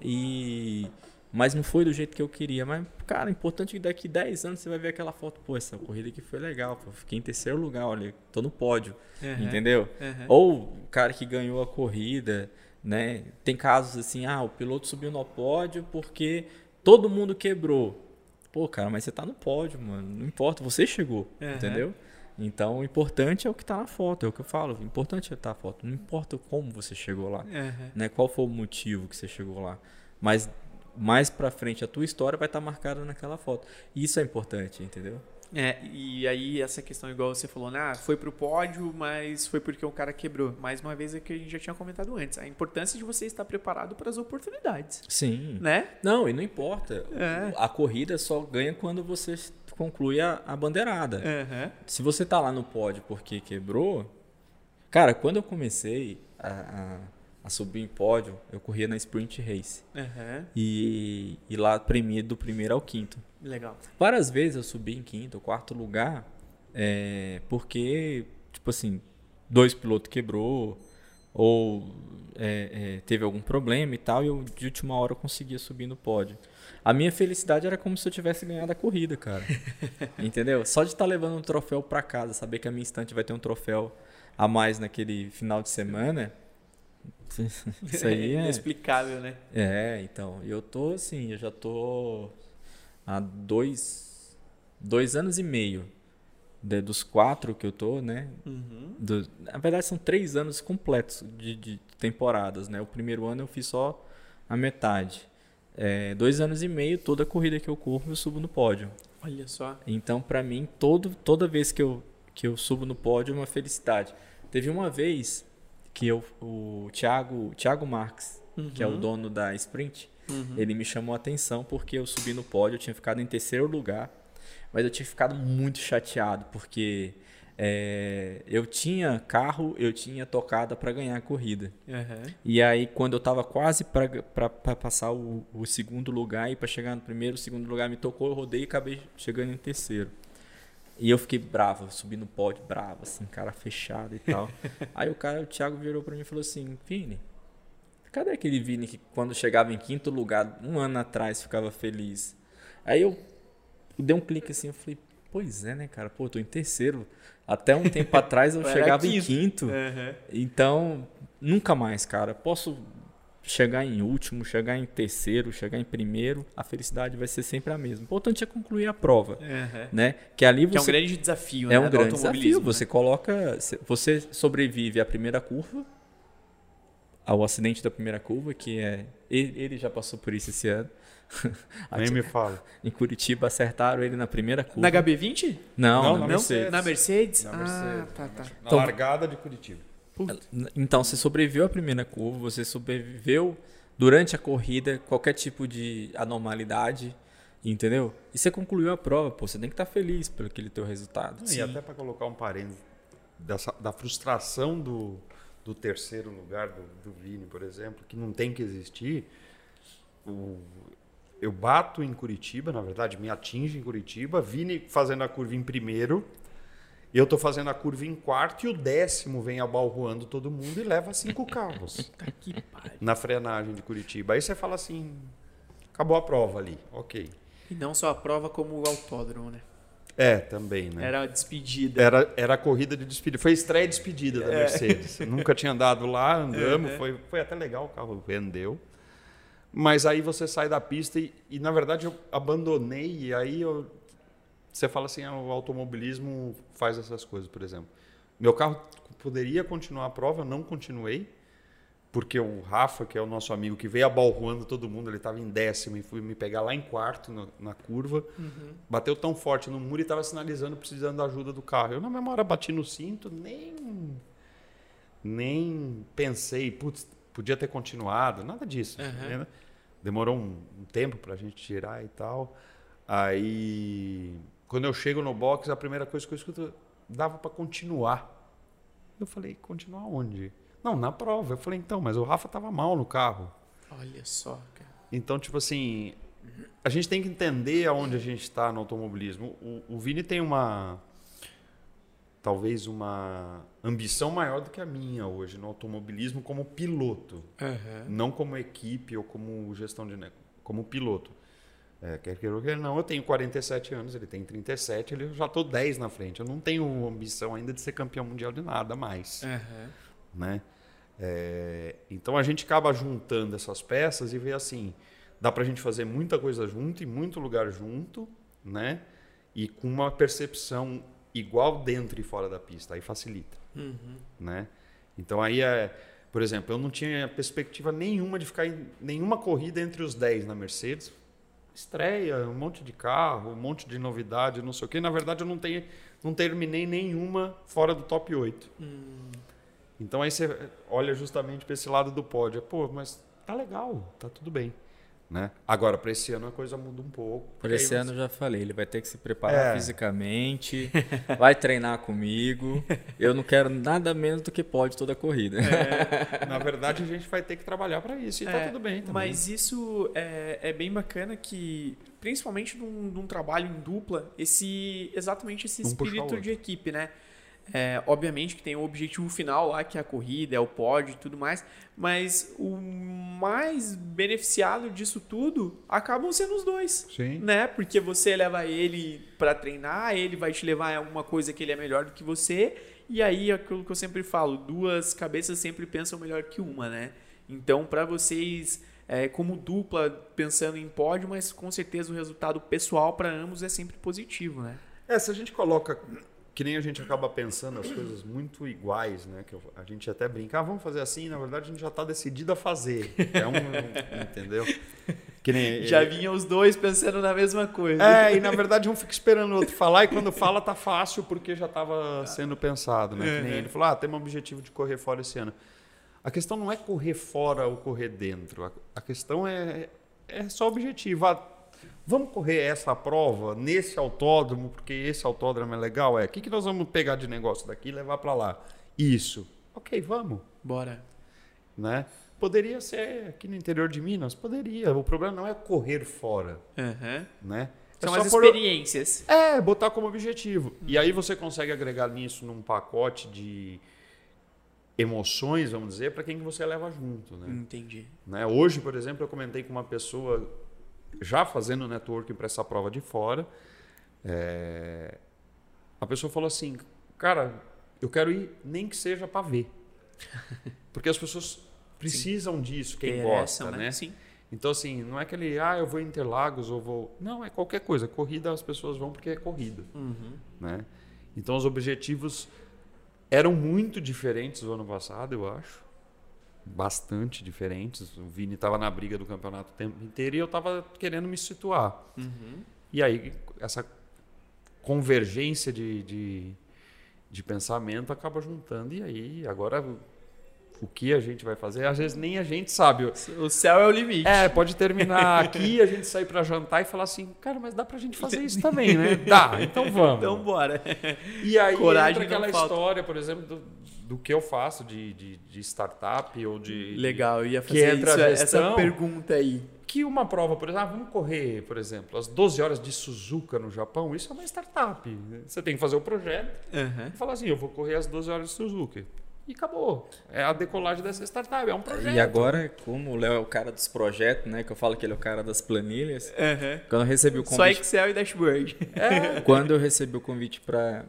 e mas não foi do jeito que eu queria. Mas, cara, importante que daqui 10 anos você vai ver aquela foto. Pô, essa corrida aqui foi legal. Pô, fiquei em terceiro lugar, olha, tô no pódio. Uhum. Entendeu? Uhum. Ou o cara que ganhou a corrida, né? Tem casos assim, ah, o piloto subiu no pódio porque todo mundo quebrou. Pô, cara, mas você tá no pódio, mano. Não importa, você chegou, uhum. entendeu? Então, o importante é o que está na foto, é o que eu falo. O importante é estar tá na foto. Não importa como você chegou lá, né? Qual foi o motivo que você chegou lá. Mas mais para frente a tua história vai estar tá marcada naquela foto. E isso é importante, entendeu? É, e aí essa questão, igual você falou, né? Ah, foi pro pódio, mas foi porque o cara quebrou. Mais uma vez é que a gente já tinha comentado antes. A importância de você estar preparado para as oportunidades. Sim. Né? Não, e não importa. É. A corrida só ganha quando você conclui a, a bandeirada. Uhum. Se você tá lá no pódio porque quebrou. Cara, quando eu comecei a, a a subir em pódio, eu corria na Sprint Race. Uhum. E, e lá premia do primeiro ao quinto. Legal. Várias vezes eu subi em quinto, quarto lugar, é, porque, tipo assim, dois pilotos quebrou, ou é, é, teve algum problema e tal, e eu de última hora eu conseguia subir no pódio. A minha felicidade era como se eu tivesse ganhado a corrida, cara. (laughs) Entendeu? Só de estar tá levando um troféu para casa, saber que a minha estante vai ter um troféu a mais naquele final de semana (laughs) Isso aí é. Inexplicável, né? É, então. Eu tô assim, eu já tô há dois, dois anos e meio. De, dos quatro que eu tô, né? Uhum. Do, na verdade, são três anos completos de, de, temporadas, né? O primeiro ano eu fiz só a metade. É, dois anos e meio, toda corrida que eu corro, eu subo no pódio. Olha só. Então, para mim, todo, toda vez que eu, que eu subo no pódio é uma felicidade. Teve uma vez que eu, o Thiago, Thiago Marques, uhum. que é o dono da Sprint, uhum. ele me chamou a atenção porque eu subi no pódio, eu tinha ficado em terceiro lugar, mas eu tinha ficado muito chateado porque é, eu tinha carro, eu tinha tocada para ganhar a corrida. Uhum. E aí, quando eu estava quase para passar o, o, segundo lugar e para chegar no primeiro, segundo lugar me tocou, eu rodei e acabei chegando em terceiro. E eu fiquei bravo, subi no pódio, bravo, assim, cara fechado e tal. (laughs) Aí o cara, o Thiago virou pra mim e falou assim, Vini, cadê aquele Vini que quando chegava em quinto lugar, um ano atrás, ficava feliz? Aí eu dei um clique assim, eu falei, pois é, né, cara? Pô, eu tô em terceiro. Até um tempo (laughs) atrás eu chegava quinto. em quinto. Uhum. Então, nunca mais, cara. Posso chegar em último, chegar em terceiro, chegar em primeiro, a felicidade vai ser sempre a mesma. O importante é concluir a prova, Uhum. né? Que ali Que é um você grande desafio, é né? um do grande desafio. né? Você coloca, você sobrevive à primeira curva, ao acidente da primeira curva, que é ele já passou por isso esse ano. (laughs) Nem me fala. Em Curitiba acertaram ele na primeira curva. Na HB20? Não, Não, na na Mercedes. Na Mercedes? Na Ah, Mercedes. tá, tá. Na Então- largada de Curitiba. Então, você sobreviveu à primeira curva, você sobreviveu durante a corrida, qualquer tipo de anormalidade, entendeu? E você concluiu a prova, pô, você tem que estar feliz pelo aquele teu resultado. E até para colocar um parênteses dessa, da frustração do, do terceiro lugar do, do Vini, por exemplo, que não tem que existir. O- eu bato em Curitiba, na verdade, me atinge em Curitiba, Vini fazendo a curva em primeiro, eu tô fazendo a curva em quarto e o décimo vem abalroando todo mundo e leva cinco (laughs) carros na frenagem de Curitiba. Aí você fala assim, acabou a prova ali, ok. E não só a prova, como o autódromo, né? É, também, né? Era a despedida. Era, era a corrida de despedida. Foi a estreia e despedida da É. Mercedes. Nunca tinha andado lá, andamos, Uhum. foi, foi até legal, o carro vendeu. Mas aí você sai da pista e, e, na verdade, eu abandonei. E aí eu- você fala assim: ah, o automobilismo faz essas coisas, por exemplo. Meu carro poderia continuar a prova, eu não continuei. Porque o Rafa, que é o nosso amigo, que veio abalroando todo mundo, ele estava em décimo e fui me pegar lá em quarto na, na curva. Bateu tão forte no muro e estava sinalizando precisando da ajuda do carro. Eu, na mesma hora, bati no cinto, nem, nem pensei, putz, podia ter continuado, nada disso. Uhum. né? Demorou um, um tempo para a gente tirar e tal. Aí, quando eu chego no box, a primeira coisa que eu escuto, dava para continuar. Eu falei, continuar onde? Não, na prova. Eu falei, então, mas o Rafa tava mal no carro. Olha só, cara. Então, tipo assim, a gente tem que entender aonde a gente está no automobilismo. O, o Vini tem uma. Talvez uma ambição maior do que a minha hoje no automobilismo como piloto. Não como equipe ou como gestão de negócio. Como piloto. É, quer queira ou quer não, eu tenho 47 anos, ele tem 37, ele já estou 10 na frente. Eu não tenho ambição ainda de ser campeão mundial de nada mais Aham. né? É, então a gente acaba juntando essas peças e vê assim, dá para a gente fazer muita coisa junto e muito lugar junto, né? E com uma percepção igual dentro e fora da pista, aí facilita, Uhum. né? Então aí é, por exemplo, eu não tinha perspectiva nenhuma de ficar em nenhuma corrida entre os 10 na Mercedes. Estreia, um monte de carro, um monte de novidade, não sei o quê. Na verdade, eu não tenho, não terminei nenhuma fora do top 8. Hum. Então aí você olha justamente para esse lado do pódio. Pô, mas tá legal, tá tudo bem. Né? Agora, para esse ano a coisa muda um pouco. Aí esse você- ano eu já falei, ele vai ter que se preparar É. fisicamente, (laughs) vai treinar comigo. Eu não quero nada menos do que pode toda a corrida. (laughs) Na verdade, a gente vai ter que trabalhar para isso e tá É, tudo bem também. Mas isso é, é bem bacana que, principalmente num, num trabalho em dupla, esse exatamente esse Um espírito de equipe, né? É, obviamente que tem o objetivo final lá, que é a corrida, é o pódio e tudo mais, mas o mais beneficiado disso tudo acabam sendo os dois. Sim. Né? Porque você leva ele pra treinar, ele vai te levar em alguma coisa que ele é melhor do que você, e aí é aquilo que eu sempre falo, duas cabeças sempre pensam melhor que uma, né? Então, pra vocês, é, como dupla, pensando em pódio, mas com certeza o resultado pessoal pra ambos é sempre positivo, né? É, se a gente coloca. Que nem a gente acaba pensando as coisas muito iguais, né? Que a gente até brinca, ah, vamos fazer assim, na verdade a gente já está decidido a fazer. É um. um- (laughs) entendeu? Que nem, Já vinham os dois pensando na mesma coisa. É, e na verdade um fica esperando o outro falar e quando fala tá fácil porque já estava sendo pensado, né? Que nem ele falou, ah, temos o objetivo de correr fora esse ano. A questão não é correr fora ou correr dentro. A, a questão é, é só objetivo. Ah, vamos correr essa prova nesse autódromo porque esse autódromo é legal? É. O que, que nós vamos pegar de negócio daqui e levar para lá? Isso. Ok, vamos Bora. né? Poderia ser aqui no interior de Minas, poderia. O problema não é correr fora, Aham. né? São só as for- experiências. É, botar como objetivo. E aí você consegue agregar nisso num pacote de emoções, vamos dizer, para quem que você leva junto, né? Entendi. Né? Hoje, por exemplo, eu comentei com uma pessoa já fazendo networking para essa prova de fora. é, A pessoa falou assim, cara, eu quero ir nem que seja para ver, (laughs) porque as pessoas precisam disso, quem Interessam, gosta, né? Sim. Então assim, não é aquele, ah, eu vou em Interlagos ou vou, não, é qualquer coisa. Corrida as pessoas vão porque é corrida, Uhum. né? Então os objetivos eram muito diferentes do ano passado, eu acho. Bastante diferentes. O Vini estava na briga do campeonato o tempo inteiro e eu estava querendo me situar. Uhum. E aí, essa convergência de, de, de pensamento acaba juntando. E aí, agora, o que a gente vai fazer? Às vezes nem a gente sabe. O céu é o limite. É, pode terminar aqui, a gente sair para jantar e falar assim, cara, mas dá pra gente fazer isso também, né? (laughs) Dá, então vamos. Então bora. E aí Coragem entra aquela história, por exemplo, do, do que eu faço de, de, de startup ou de... Legal, eu ia fazer isso, a essa pergunta aí. Que uma prova, por exemplo, ah, vamos correr, por exemplo, às 12 horas de Suzuka no Japão, isso é uma startup. Você tem que fazer o projeto Aham. e falar assim, eu vou correr às 12 horas de Suzuka. E acabou. É a decolagem dessa startup, é um projeto. E agora, como o Léo é o cara dos projetos, né? Que eu falo que ele é o cara das planilhas. Aham. Quando eu recebi o Só convite, Excel e dashboard. É, (laughs) quando eu recebi o convite pra,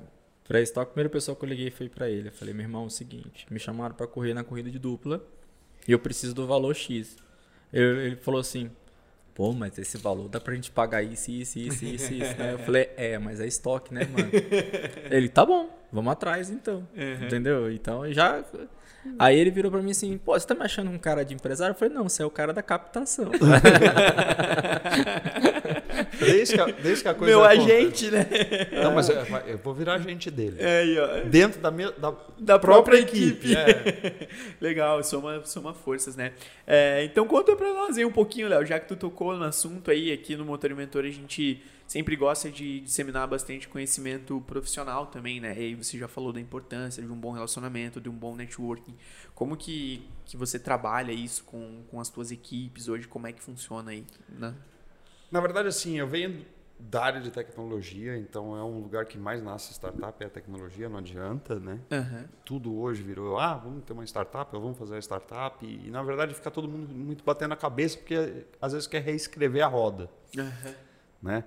pra Stock, a primeira pessoa que eu liguei foi pra ele. Eu falei, meu irmão, é o seguinte, me chamaram pra correr na corrida de dupla e eu preciso do valor X. Eu- ele falou assim, pô, mas esse valor dá pra gente pagar isso, isso, isso, isso, isso, né? Eu falei, é, mas é estoque, né, mano? (laughs) Ele, tá bom, vamos atrás então. Entendeu? Então já. Aí ele virou pra mim assim, pô, você tá me achando um cara de empresário? Eu falei, não, você é o cara da captação. (laughs) desde, que a, desde que a coisa Meu agente, né? Não, mas eu, eu vou virar agente dele. É aí, ó. Dentro da, me, da, Da própria equipe. É. (laughs) Legal, soma, soma forças, né? É, então conta pra nós aí um pouquinho, Léo, já que tu tocou no assunto aí, aqui no Motor e Mentor a gente sempre gosta de disseminar bastante conhecimento profissional também, né? E aí você já falou da importância de um bom relacionamento, de um bom networking. Como que, que você trabalha isso com, com as tuas equipes hoje? Como é que funciona aí, né? Na verdade, assim, eu venho da área de tecnologia, então é um lugar que mais nasce startup, é a tecnologia, não adianta, né? Aham. Tudo hoje virou, ah, vamos ter uma startup, vamos fazer a startup, e, na verdade fica todo mundo muito batendo a cabeça, porque às vezes quer reescrever a roda, Aham. né?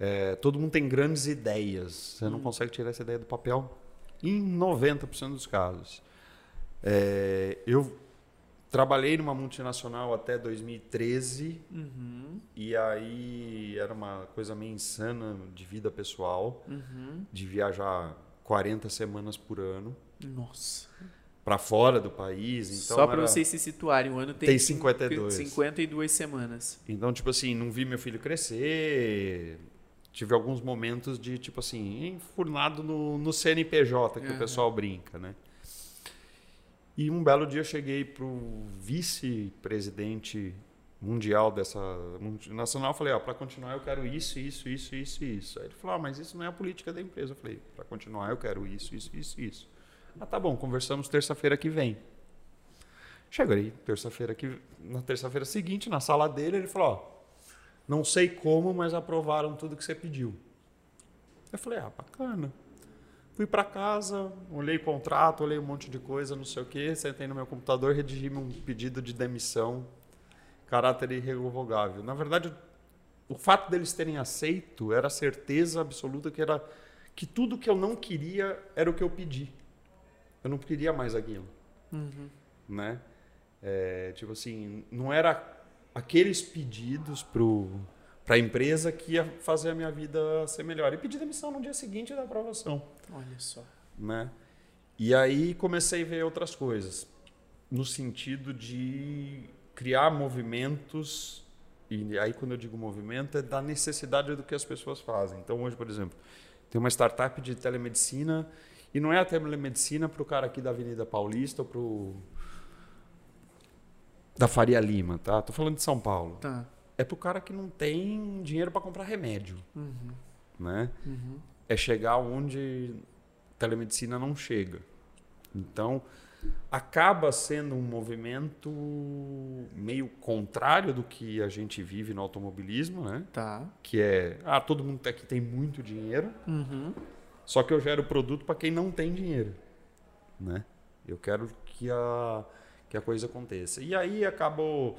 É, todo mundo tem grandes ideias, você não consegue tirar essa ideia do papel em 90% dos casos. É, eu trabalhei numa multinacional até 2013, Uhum. e aí era uma coisa meio insana de vida pessoal, Uhum. de viajar 40 semanas por ano Nossa. para fora do país. Então Só pra era- vocês se situarem, o ano tem, Tem cin- 52. 52 semanas. Então, tipo assim, não vi meu filho crescer. Tive alguns momentos de, tipo assim, enfurnado no, no CNPJ, que Aham. o pessoal brinca, né? E um belo dia eu cheguei pro vice-presidente mundial dessa multinacional, falei, ó, para continuar eu quero isso, isso, isso, isso, isso. Aí ele falou, ah, mas isso não é a política da empresa. Eu falei, para continuar eu quero isso, isso, isso, isso. Ah, tá bom, conversamos terça-feira que vem. Cheguei terça-feira que na terça-feira seguinte na sala dele ele falou, ó, não sei como, mas aprovaram tudo que você pediu. Eu falei, ah, bacana. Fui para casa, olhei o contrato, olhei um monte de coisa, não sei o quê, sentei no meu computador, redigi um pedido de demissão, caráter irrevogável. Na verdade, o fato deles terem aceito era a certeza absoluta que era que tudo que eu não queria era o que eu pedi. Eu não queria mais aquilo, né? É, tipo assim, não era aqueles pedidos para a empresa que ia fazer a minha vida ser melhor. E pedi demissão no dia seguinte da aprovação Olha só. né? E aí comecei a ver outras coisas, no sentido de criar movimentos, e aí quando eu digo movimento é da necessidade do que as pessoas fazem. Então hoje, por exemplo, tem uma startup de telemedicina, e não é a telemedicina para o cara aqui da Avenida Paulista ou para da Faria Lima, tá? Tô falando de São Paulo. Tá. É para o cara que não tem dinheiro para comprar remédio, Uhum. né? Uhum. É chegar onde telemedicina não chega. Então, acaba sendo um movimento meio contrário do que a gente vive no automobilismo, né? Tá. Que é, ah, todo mundo aqui tem muito dinheiro, Uhum. só que eu gero produto para quem não tem dinheiro, né? Eu quero que a que a coisa aconteça. E aí acabou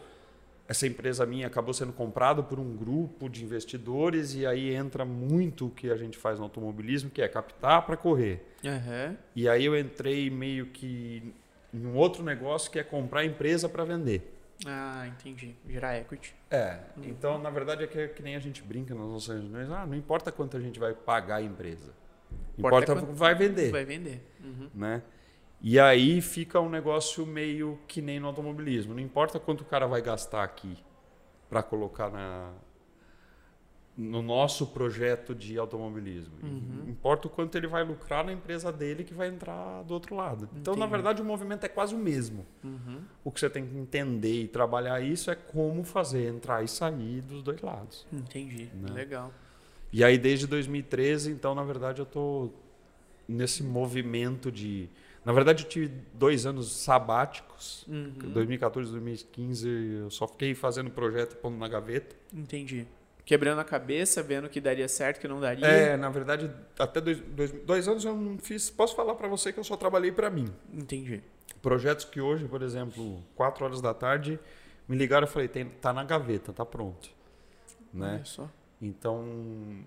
essa empresa minha acabou sendo comprada por um grupo de investidores e aí entra muito o que a gente faz no automobilismo, que é captar para correr. Aham. E aí eu entrei meio que em um outro negócio que é comprar empresa para vender. Ah, entendi. Gerar equity. É. Então, na verdade, é que, que nem a gente brinca nas nossas reuniões. Ah, não importa quanto a gente vai pagar a empresa. Importa, quanto vai vender. Vai vender. Uhum. Né? E aí fica um negócio meio que nem no automobilismo. Não importa quanto o cara vai gastar aqui para colocar na, no nosso projeto de automobilismo. Uhum. Importa o quanto ele vai lucrar na empresa dele que vai entrar do outro lado. Então, na Entendi. verdade, o movimento é quase o mesmo. Uhum. O que você tem que entender e trabalhar isso é como fazer entrar e sair dos dois lados. Entendi. Né? Legal. E aí, desde 2013, então, na verdade, eu tô nesse movimento de. Na verdade, eu tive dois anos sabáticos. Uhum. 2014, 2015, eu só fiquei fazendo projeto e pondo na gaveta. Entendi. Quebrando a cabeça, vendo que daria certo, que não daria. É, na verdade, até dois, dois, dois anos eu não fiz. Posso falar para você que eu só trabalhei para mim. Entendi. Projetos que hoje, por exemplo, 4 horas da tarde, me ligaram e falei: Tem, tá na gaveta, tá pronto. Né? Olha só. Então,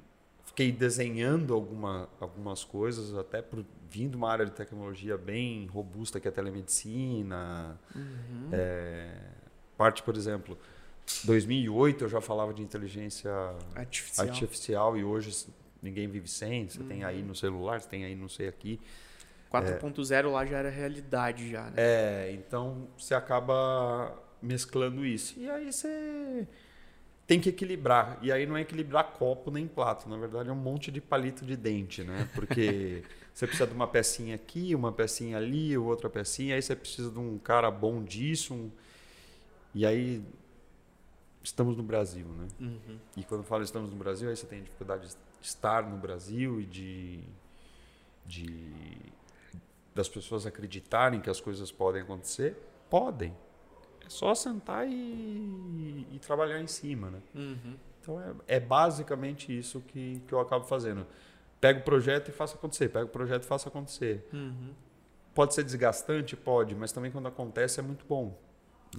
fiquei desenhando alguma, algumas coisas, até por, vindo uma área de tecnologia bem robusta, que é a telemedicina. Uhum. É, parte, por exemplo, 2008 eu já falava de inteligência Artificial. artificial e hoje ninguém vive sem. Você tem Uhum. aí no celular, você tem aí não sei aqui. 4.0 lá já era realidade já, né? É, então você acaba mesclando isso. E aí você tem que equilibrar. E aí não é equilibrar copo nem prato, na verdade é um monte de palito de dente, né? Porque (laughs) você precisa de uma pecinha aqui, uma pecinha ali, outra pecinha, aí você precisa de um cara bom disso. um- E aí estamos no Brasil, né? Uhum. E quando eu falo estamos no Brasil, aí você tem dificuldade de estar no Brasil e de, de das pessoas acreditarem que as coisas podem acontecer. Podem. É só sentar e, e trabalhar em cima, né? Uhum. Então é, é basicamente isso que, que eu acabo fazendo. Pego o projeto e faço acontecer. Pego o projeto e faço acontecer. Uhum. Pode ser desgastante? Pode, mas também quando acontece é muito bom.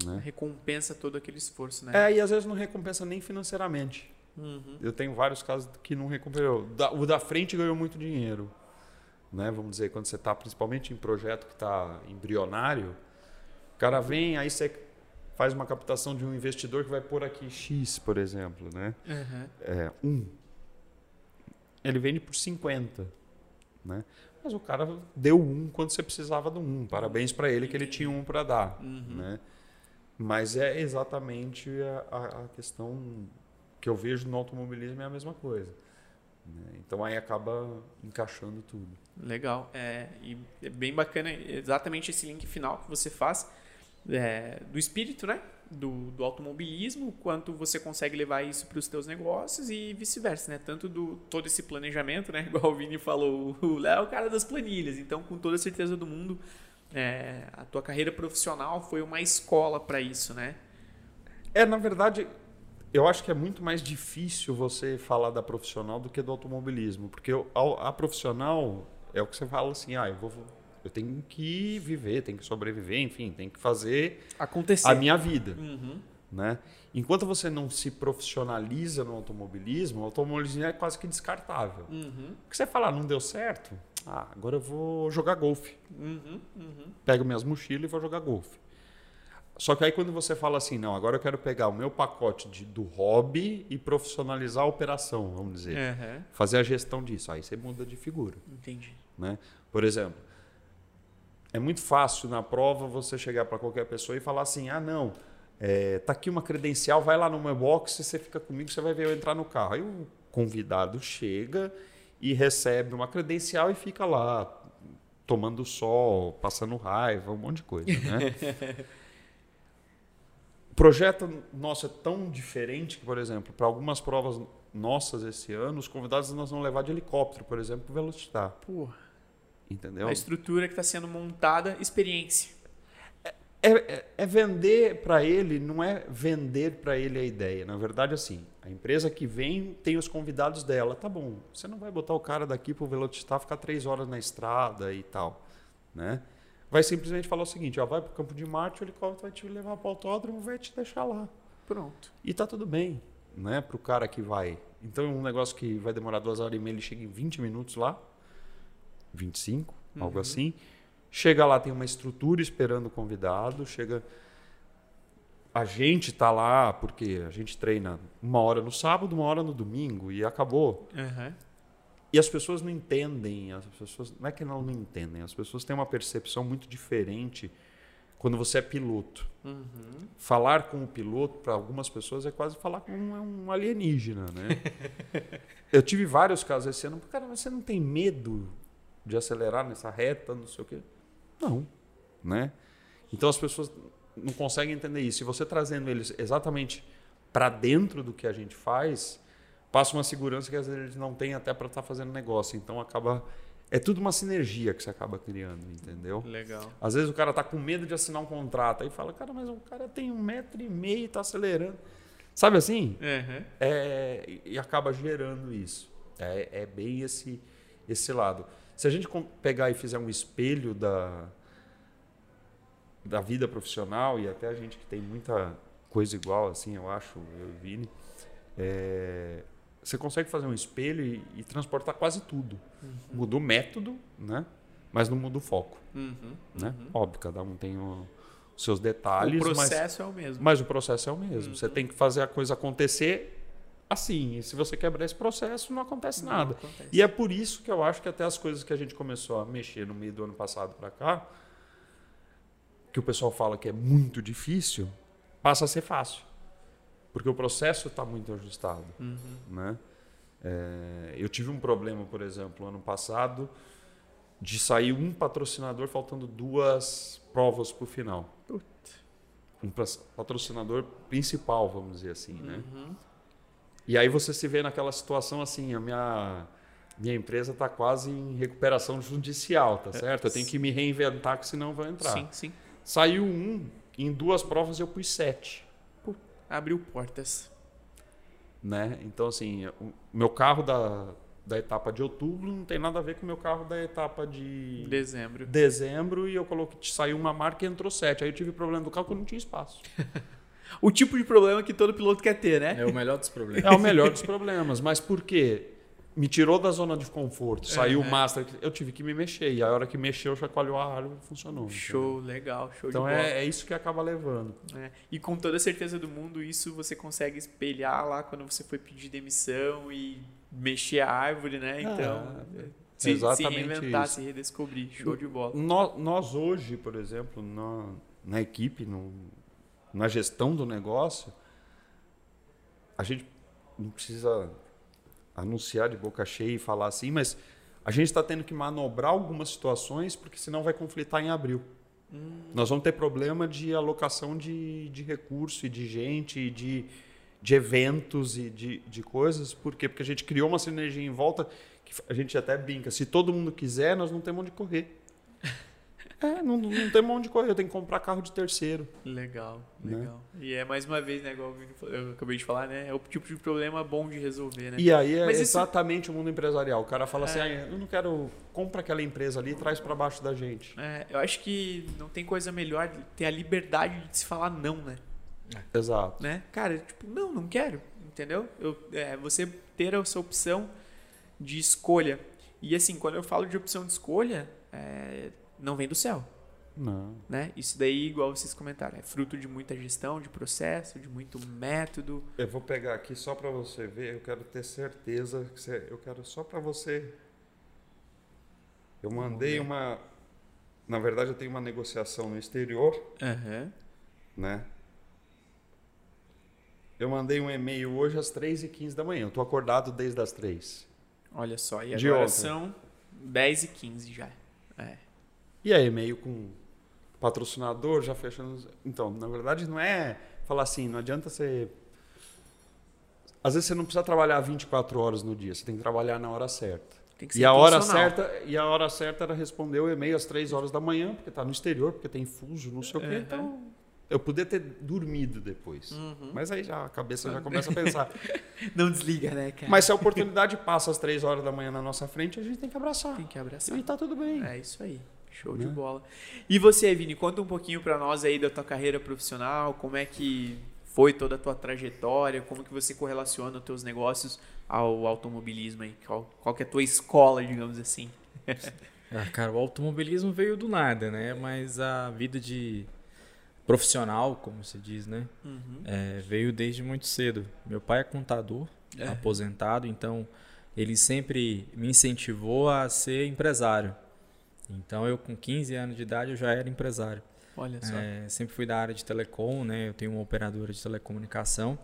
Né? Recompensa todo aquele esforço, né? É, e às vezes não recompensa nem financeiramente. Uhum. Eu tenho vários casos que não recompensou. O da frente ganhou muito dinheiro. Né? Vamos dizer, quando você está principalmente em projeto que está embrionário, o cara vem, aí você faz uma captação de um investidor que vai pôr aqui X, por exemplo. Né? Uhum. É, um. Ele vende por 50. Né? Mas o cara deu um quando você precisava do um. Parabéns para ele que ele tinha um para dar. Uhum. Né? Mas é exatamente a, a- questão que eu vejo no automobilismo é a mesma coisa. né? Então aí acaba encaixando tudo. Legal. É, e é bem bacana exatamente esse link final que você faz é, do espírito, né? Do, do automobilismo, quanto você consegue levar isso para os teus negócios e vice-versa, né? Tanto do todo esse planejamento, né? (laughs) Igual o Vini falou, o Léo é o cara das planilhas. Então, com toda a certeza do mundo, é, a tua carreira profissional foi uma escola para isso, né? É, na verdade, eu acho que é muito mais difícil você falar da profissional do que do automobilismo. Porque a, a profissional é o que você fala assim, ah, eu, vou, eu tenho que viver, tenho que sobreviver, enfim, tenho que fazer Acontecer. a minha vida. Uhum. né? Enquanto você não se profissionaliza no automobilismo, o automobilismo é quase que descartável. Uhum. Porque você fala, "Ah, não deu certo, ah, agora eu vou jogar golfe. Uhum. Uhum. Pego minhas mochilas e vou jogar golfe. Só que aí quando você fala assim, não, agora eu quero pegar o meu pacote de, do hobby e profissionalizar a operação, vamos dizer. Uhum. Fazer a gestão disso. Aí você muda de figura. Entendi. Né? Por exemplo, é muito fácil na prova você chegar para qualquer pessoa e falar assim: ah, não, é, tá aqui uma credencial, vai lá no meu box, você fica comigo, você vai ver eu entrar no carro. Aí o convidado chega e recebe uma credencial e fica lá tomando sol, passando raiva, um monte de coisa. Né? (laughs) o projeto nosso é tão diferente que, por exemplo, para algumas provas nossas esse ano, os convidados nós vamos levar de helicóptero, por exemplo, para o Velocitar. Porra. Entendeu? A estrutura que está sendo montada, experiência. É, é, é vender para ele, não é vender para ele a ideia. Na verdade, assim, a empresa que vem tem os convidados dela. Tá bom, você não vai botar o cara daqui para o Velocistar ficar três horas na estrada e tal. Né? Vai simplesmente falar o seguinte: ó, vai para o campo de Marte, o helicóptero vai te levar para o autódromo vai te deixar lá. Pronto. E tá tudo bem, né? Para o cara que vai. Então, um negócio que vai demorar duas horas e meia, ele chega em 20 minutos lá, 25, uhum. algo assim. Chega lá, tem uma estrutura esperando o convidado, chega. A gente tá lá porque a gente treina uma hora no sábado, uma hora no domingo e acabou. Uhum. E as pessoas não entendem, as pessoas não é que não, não entendem, as pessoas têm uma percepção muito diferente quando você é piloto. Uhum. Falar com o piloto para algumas pessoas é quase falar com um, um alienígena, né? (laughs) Eu tive vários casos esse ano, cara, mas você não tem medo de acelerar nessa reta, não sei o quê? Não, né? Então as pessoas não conseguem entender isso. E você trazendo eles exatamente para dentro do que a gente faz, passa uma segurança que às vezes eles não têm até para estar tá fazendo negócio. Então acaba é tudo uma sinergia que você acaba criando, entendeu? Legal. Às vezes o cara tá com medo de assinar um contrato aí fala, cara, mas o cara tem um metro e meio e tá acelerando, sabe assim? Uhum. É, e acaba gerando isso. É, é bem esse esse lado. Se a gente pegar e fizer um espelho da, da vida profissional, e até a gente que tem muita coisa igual, assim, eu acho, eu e Vini, é, você consegue fazer um espelho e, e transportar quase tudo. Uhum. Muda o método, né? mas não muda o foco. Uhum. Né? Uhum. Óbvio, cada um tem o, os seus detalhes. O processo mas, é o mesmo. Mas o processo é o mesmo. Você tem que fazer a coisa acontecer assim. E se você quebrar esse processo, não acontece Não nada. acontece. E é por isso que eu acho que até as coisas que a gente começou a mexer no meio do ano passado para cá, que o pessoal fala que é muito difícil, passa a ser fácil. Porque o processo está muito ajustado. Uhum. Né? É, eu tive um problema, por exemplo, ano passado, de sair um patrocinador faltando duas provas para o final. Putz. Um patrocinador principal, vamos dizer assim, né? Uhum. E aí você se vê naquela situação assim, a minha minha empresa está quase em recuperação judicial, tá certo? Eu tenho que me reinventar, que senão vou entrar. Sim, sim. Saiu um, em duas provas eu pus sete, Abriu portas. né? Então assim, o meu carro da, da etapa de outubro não tem nada a ver com o meu carro da etapa de Dezembro. dezembro e eu coloquei, saiu uma marca e entrou sete. Aí eu tive problema do carro que eu não tinha espaço. (laughs) O tipo de problema que todo piloto quer ter, né? É o melhor dos problemas. É o melhor dos problemas, mas por quê? Me tirou da zona de conforto, saiu o Uhum. master, eu tive que me mexer. E a hora que mexeu, chacoalhou a árvore e funcionou. entendeu? Show, legal, show Então de bola. é, é isso que acaba levando. É, E com toda a certeza do mundo, isso você consegue espelhar lá quando você foi pedir demissão e mexer a árvore, né? Então, É, se, se exatamente reinventar, isso. se redescobrir. Show de bola. Nó- Nós, hoje, por exemplo, na, na equipe, no- na gestão do negócio, a gente não precisa anunciar de boca cheia e falar assim, mas a gente está tendo que manobrar algumas situações, porque senão vai conflitar em abril. Nós vamos ter problema de alocação de, de recurso e de gente, e de, de eventos e de, de coisas. Por quê? Porque a gente criou uma sinergia em volta que a gente até brinca. Se todo mundo quiser, nós não temos onde correr. É, não, não temos onde correr. Eu tenho que comprar carro de terceiro. Legal, Né? legal. E é mais uma vez, né, igual eu acabei de falar, né? É o tipo de problema bom de resolver, né? E aí é Mas exatamente o mundo empresarial. O cara fala assim, É. ah, eu não quero... Compra aquela empresa ali e traz para baixo da gente. É, eu acho que não tem coisa melhor de ter a liberdade de se falar não, né? Exato. né? Cara, tipo, não, não quero, entendeu? Eu, é, você ter essa opção de escolha. E assim, quando eu falo de opção de escolha, é, não vem do céu, Não. né? Isso daí, igual vocês comentaram, é fruto de muita gestão, de processo, de muito método. Eu vou pegar aqui só para você ver. Eu quero ter certeza que você, eu quero só para você. Eu mandei uma. Na verdade, eu tenho uma negociação no exterior, Aham. né? Eu mandei um e-mail hoje às 3h15 da manhã. Eu tô acordado desde as 3. Olha só, e De agora são 10 e 15 já. É. E aí, e-mail com patrocinador, já fechando. Então, na verdade, não é falar assim, não adianta você. Às vezes você não precisa trabalhar 24 horas no dia, você tem que trabalhar na hora certa. Tem que ser E a hora certa, e a hora certa era responder o e-mail às três horas da manhã, porque tá no exterior, porque tem fuso, não sei o quê. Uhum. Então, eu podia ter dormido depois. Uhum. Mas aí já a cabeça já começa a pensar. (laughs) Não desliga, né, cara? Mas se a oportunidade passa às três horas da manhã na nossa frente, a gente tem que abraçar. Tem que abraçar. E tá tudo bem. É isso aí. Show de Né? bola. E você, Vini, conta um pouquinho pra nós aí da tua carreira profissional, como é que foi toda a tua trajetória, como que você correlaciona os teus negócios ao automobilismo aí, qual, qual que é a tua escola, digamos assim. (laughs) Ah, cara, o automobilismo veio do nada, né? Mas a vida de profissional, como se diz, né? Uhum. É, veio desde muito cedo. Meu pai é contador, É. aposentado, então ele sempre me incentivou a ser empresário. Então eu com 15 anos de idade eu já era empresário. Olha só. É, sempre fui da área de telecom, né? Eu tenho uma operadora de telecomunicação,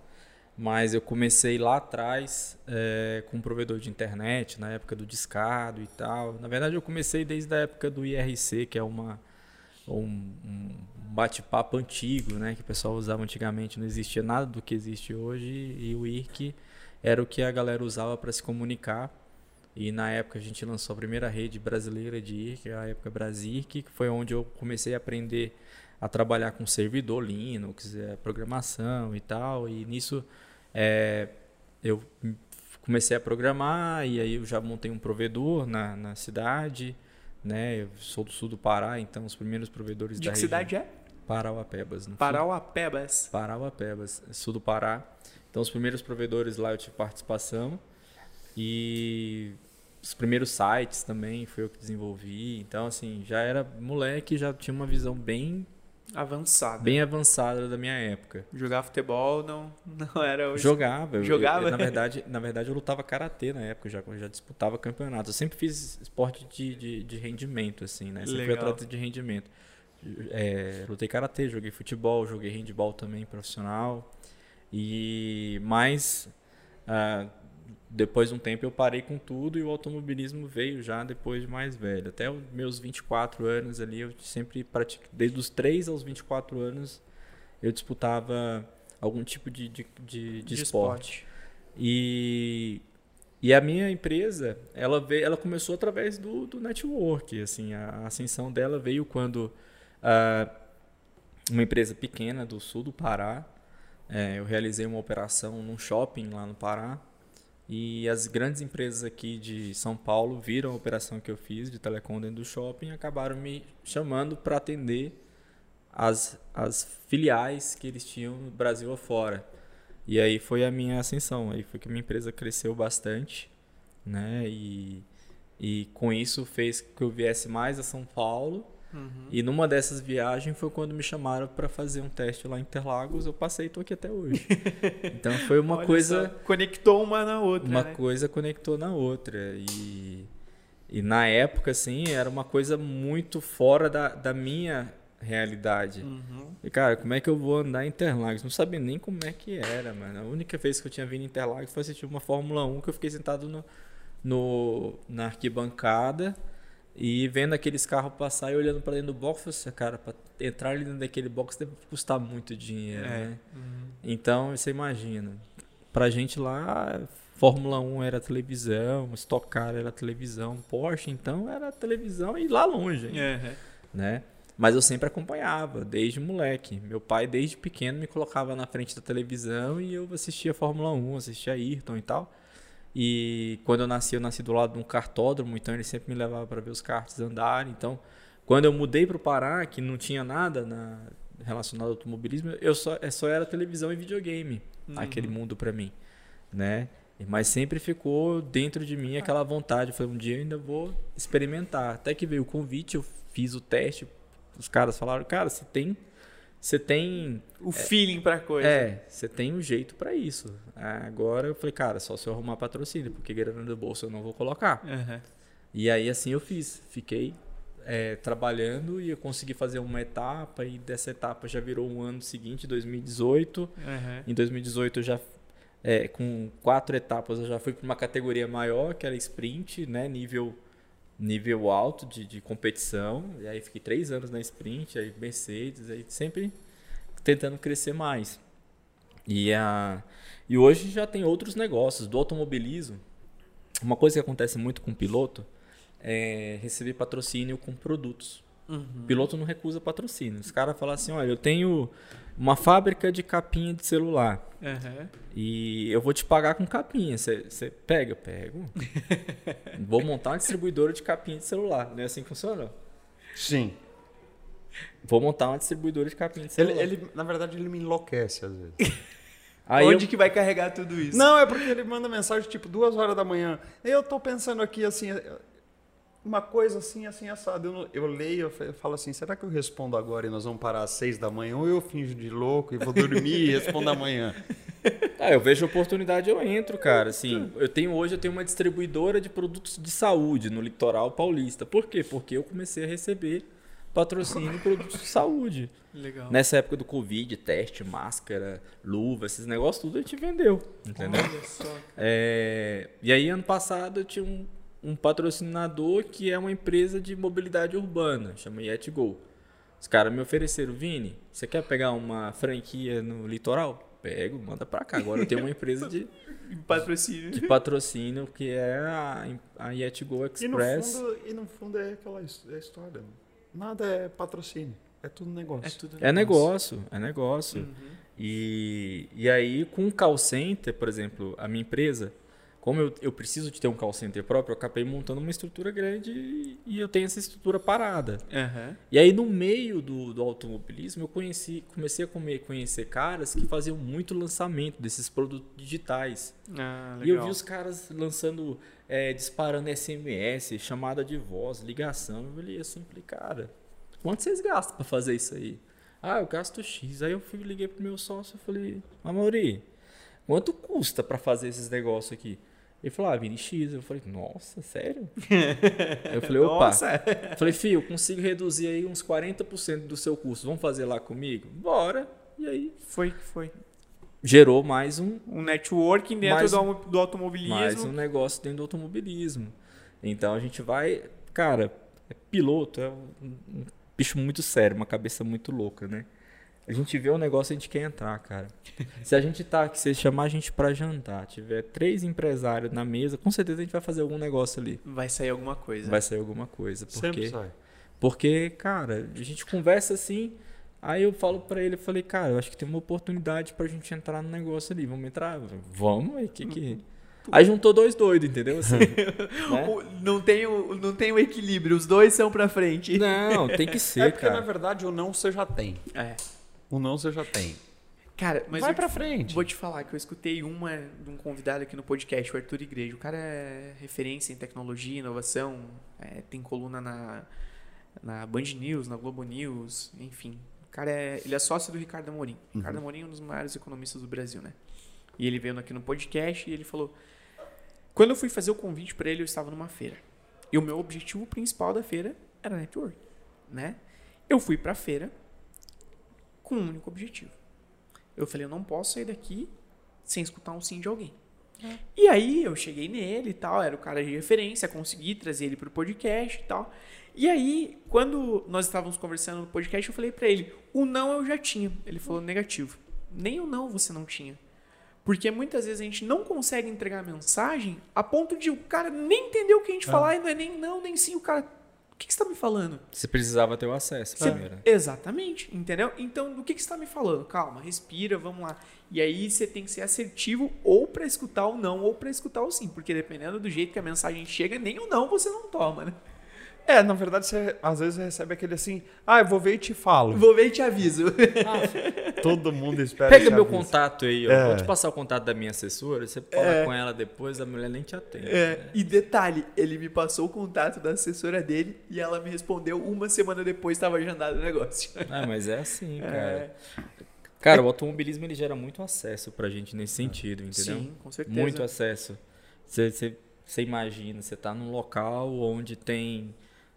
mas eu comecei lá atrás é, com um provedor de internet, na época do discado e tal. Na verdade, eu comecei desde a época do IRC, que é uma um, um bate-papo antigo, né? Que o pessoal usava antigamente, não existia nada do que existe hoje e o IRC era o que a galera usava para se comunicar. E na época a gente lançou a primeira rede brasileira de IRC, a época Brasirc, que foi onde eu comecei a aprender a trabalhar com servidor Linux, eh, programação e tal. E nisso eh, eu comecei a programar e aí eu já montei um provedor na, na cidade, né? Eu sou do sul do Pará, então os primeiros provedores De da que região. cidade é? Parauapebas. no sul. Parauapebas. Parauapebas, sul do Pará. Então, os primeiros provedores lá eu tive participação. E os primeiros sites também foi eu que desenvolvi. Então, assim, já era moleque, já tinha uma visão bem, Avançada. bem avançada da minha época. Jogar futebol não, não era hoje. Jogava. eu- Jogava? eu- na, verdade, na verdade, eu lutava karatê na época, eu já, eu já disputava campeonato. Eu sempre fiz esporte de, de, de rendimento, assim, né? Sempre fui Legal. atleta de rendimento. É, lutei karatê, joguei futebol, joguei handball também profissional. E mais ah, depois de um tempo eu parei com tudo e o automobilismo veio já depois de mais velho. Até os meus 24 anos ali eu sempre pratiquei, desde os 3 aos 24 anos eu disputava algum tipo de, de, de, de esporte. E, e a minha empresa, ela, veio, ela começou através do, do network. Assim, a ascensão dela veio quando ah, uma empresa pequena do sul do Pará, eh, eu realizei uma operação num shopping lá no Pará. E as grandes empresas aqui de São Paulo viram a operação que eu fiz de telecom dentro do shopping e acabaram me chamando para atender as, as filiais que eles tinham no Brasil afora. E aí foi a minha ascensão, aí foi que a minha empresa cresceu bastante, né? E, e com isso fez que eu viesse mais a São Paulo. Uhum. E numa dessas viagens foi quando me chamaram para fazer um teste lá em Interlagos. Eu passei e tô aqui até hoje. (laughs) Então foi uma Olha coisa só, conectou uma na outra. uma né? coisa conectou na outra. E, e na época, assim, era uma coisa muito fora da, da minha realidade. Uhum. E, cara, como é que eu vou andar em Interlagos? Não sabia nem como é que era, mano. A única vez que eu tinha vindo em Interlagos foi assistir uma Fórmula 1 que eu fiquei sentado no, no, na arquibancada e vendo aqueles carros passar e olhando pra dentro do box, eu falei assim, cara, pra entrar ali dentro daquele box deve custar muito dinheiro, É. né? Uhum. Então, você imagina. Pra gente lá, Fórmula 1 era televisão, Stock Car era televisão, Porsche então era televisão e lá longe, Uhum. né? Mas eu sempre acompanhava, desde moleque. Meu pai, desde pequeno, me colocava na frente da televisão e eu assistia Fórmula 1, assistia Ayrton e tal. E quando eu nasci, eu nasci do lado de um kartódromo, então ele sempre me levava para ver os karts andarem. Então, quando eu mudei para o Pará, que não tinha nada na, relacionado ao automobilismo, eu só, é só era televisão e videogame, Uhum. aquele mundo para mim, né? Mas sempre ficou dentro de mim aquela vontade. Eu falei, um dia eu ainda vou experimentar. Até que veio o convite, eu fiz o teste. Os caras falaram, cara, você tem, você tem O feeling pra coisa. é, você tem um jeito pra isso. Agora eu falei, cara, só se eu arrumar patrocínio, porque grana do bolso eu não vou colocar. Uhum. E aí assim eu fiz. Fiquei é, trabalhando e eu consegui fazer uma etapa e dessa etapa já virou um ano seguinte, 2018. Uhum. Em 2018 eu já é, com quatro etapas eu já fui para uma categoria maior, que era sprint, né, nível nível alto de, de competição. E aí fiquei três anos na sprint, aí Mercedes, aí sempre tentando crescer mais. E, a, e hoje já tem outros negócios do automobilismo. uma coisa que acontece muito com piloto é receber patrocínio com produtos. Uhum. O piloto não recusa patrocínio. Os caras falam assim: olha, eu tenho uma fábrica de capinha de celular. Aham. E eu vou te pagar com capinha. Você pega? Pego. (laughs) vou montar uma distribuidora de capinha de celular. Não é assim que funciona? Sim. Vou montar uma distribuidora de capinha de Ele, celular. ele, na verdade, ele me enlouquece às vezes. (laughs) Aí Onde eu- que vai carregar tudo isso? Não, é porque ele manda mensagem tipo duas horas da manhã. Eu tô pensando aqui assim, uma coisa assim, assim, assado. Eu, eu leio, eu fa- eu falo assim, será que eu respondo agora e nós vamos parar às seis da manhã? Ou eu finjo de louco e vou dormir e respondo amanhã? (laughs) Ah, eu vejo oportunidade, eu entro, cara. Assim, eu tenho hoje eu tenho uma distribuidora de produtos de saúde no litoral paulista. Por quê? Porque eu comecei a receber patrocínio de produtos de saúde. Legal. Nessa época do Covid, teste, máscara, luva, esses negócios, tudo a gente vendeu. Entendeu? Olha só. É, e aí, ano passado, eu tinha um, um patrocinador que é uma empresa de mobilidade urbana, chama YetGo. Os caras me ofereceram, Vini, você quer pegar uma franquia no litoral? Pego, manda pra cá. Agora eu tenho uma empresa de, (laughs) Patrocínio. de patrocínio que é a, a YetGo E no, Express. fundo, e no fundo é aquela é história. Nada é patrocínio, é tudo negócio. É tudo É negócio, é negócio. Uhum. E, e aí, com o call center, por exemplo, a minha empresa, como eu, eu preciso de ter um call center próprio, eu acabei montando uma estrutura grande e, eu tenho essa estrutura parada. Aham. E aí, no meio do, do automobilismo, eu conheci, comecei a comer- conhecer caras que faziam muito lançamento desses produtos digitais. Ah, E eu vi os caras lançando, é, disparando SMS, chamada de voz, ligação. Eu olhei assim, falei, cara, quanto vocês gastam pra fazer isso aí? Ah, eu gasto X. Aí eu fui, liguei pro meu sócio e falei, Amaury, quanto custa pra fazer esses negócios aqui? Ele falou, ah, Vini, X. Eu falei, nossa, sério? (laughs) Eu falei, opa. Nossa. Eu falei, filho, eu consigo reduzir aí uns 40% do seu custo. Vamos fazer lá comigo? Bora. E aí Foi que foi. gerou mais um, Um networking dentro do, um- do automobilismo. mais um negócio dentro do automobilismo. Então a gente vai, cara, é piloto é um bicho muito sério, uma cabeça muito louca, né? A gente vê o negócio e a gente quer entrar, cara. Se a gente tá aqui, se chamar a gente pra jantar, tiver três empresários na mesa, com certeza a gente vai fazer algum negócio ali. Vai sair alguma coisa. Vai sair alguma coisa. Sempre Porque, sai. porque, cara, a gente conversa assim, aí eu falo pra ele, eu falei, cara, eu acho que tem uma oportunidade pra gente entrar no negócio ali. Vamos entrar? Vamos, aí, que que... Aí juntou dois doidos, entendeu? Assim, (laughs) né? O- Não, tem o, não tem o equilíbrio, os dois são pra frente. Não, tem que (laughs) ser, É porque, cara. na verdade, o não você já tem. É. O não você já tem. Cara, mas Vai pra te- frente. Vou te falar que eu escutei uma de um convidado aqui no podcast, o Arthur Igreja. O cara é referência em tecnologia, inovação, é, tem coluna na, na Band News, na Globo News, enfim. O cara é, ele é sócio do Ricardo Amorim. Ricardo Amorim é um dos maiores economistas do Brasil, né? E ele veio aqui no podcast e ele falou: Quando eu fui fazer o convite para ele, eu estava numa feira. E o meu objetivo principal da feira era network, né? Eu fui pra feira com um único objetivo. Eu falei, eu não posso sair daqui sem escutar um sim de alguém. E aí eu cheguei nele e tal, era o cara de referência, consegui trazer ele pro podcast e tal. E aí, quando nós estávamos conversando no podcast, eu falei pra ele, o não eu já tinha. Ele falou negativo. Nem o não você não tinha. Porque muitas vezes a gente não consegue entregar a mensagem a ponto de o cara nem entender o que a gente falar e não é nem não, nem sim. O cara, o que, que você tá me falando? Você precisava ter o acesso Você- primeiro. Exatamente, entendeu? Então, do que, que você está me falando? Calma, respira, vamos lá. E aí você tem que ser assertivo ou para escutar o não ou para escutar o sim, porque dependendo do jeito que a mensagem chega, nem o não você não toma, né? É, na verdade, você às vezes recebe aquele assim, ah, eu vou ver e te falo. Vou ver e te aviso. (laughs) Todo mundo espera Pega meu aviso. contato aí, ó. É. Vou te passar o contato da minha assessora, você fala com ela depois, a mulher nem te atende. É, e detalhe, ele me passou o contato da assessora dele e ela me respondeu uma semana depois estava agendado o negócio. Ah, mas é assim, cara. É, Cara, o automobilismo ele gera muito acesso pra gente nesse sentido, entendeu? sim, com certeza. Muito acesso. Você, você, você imagina, você tá num local onde tem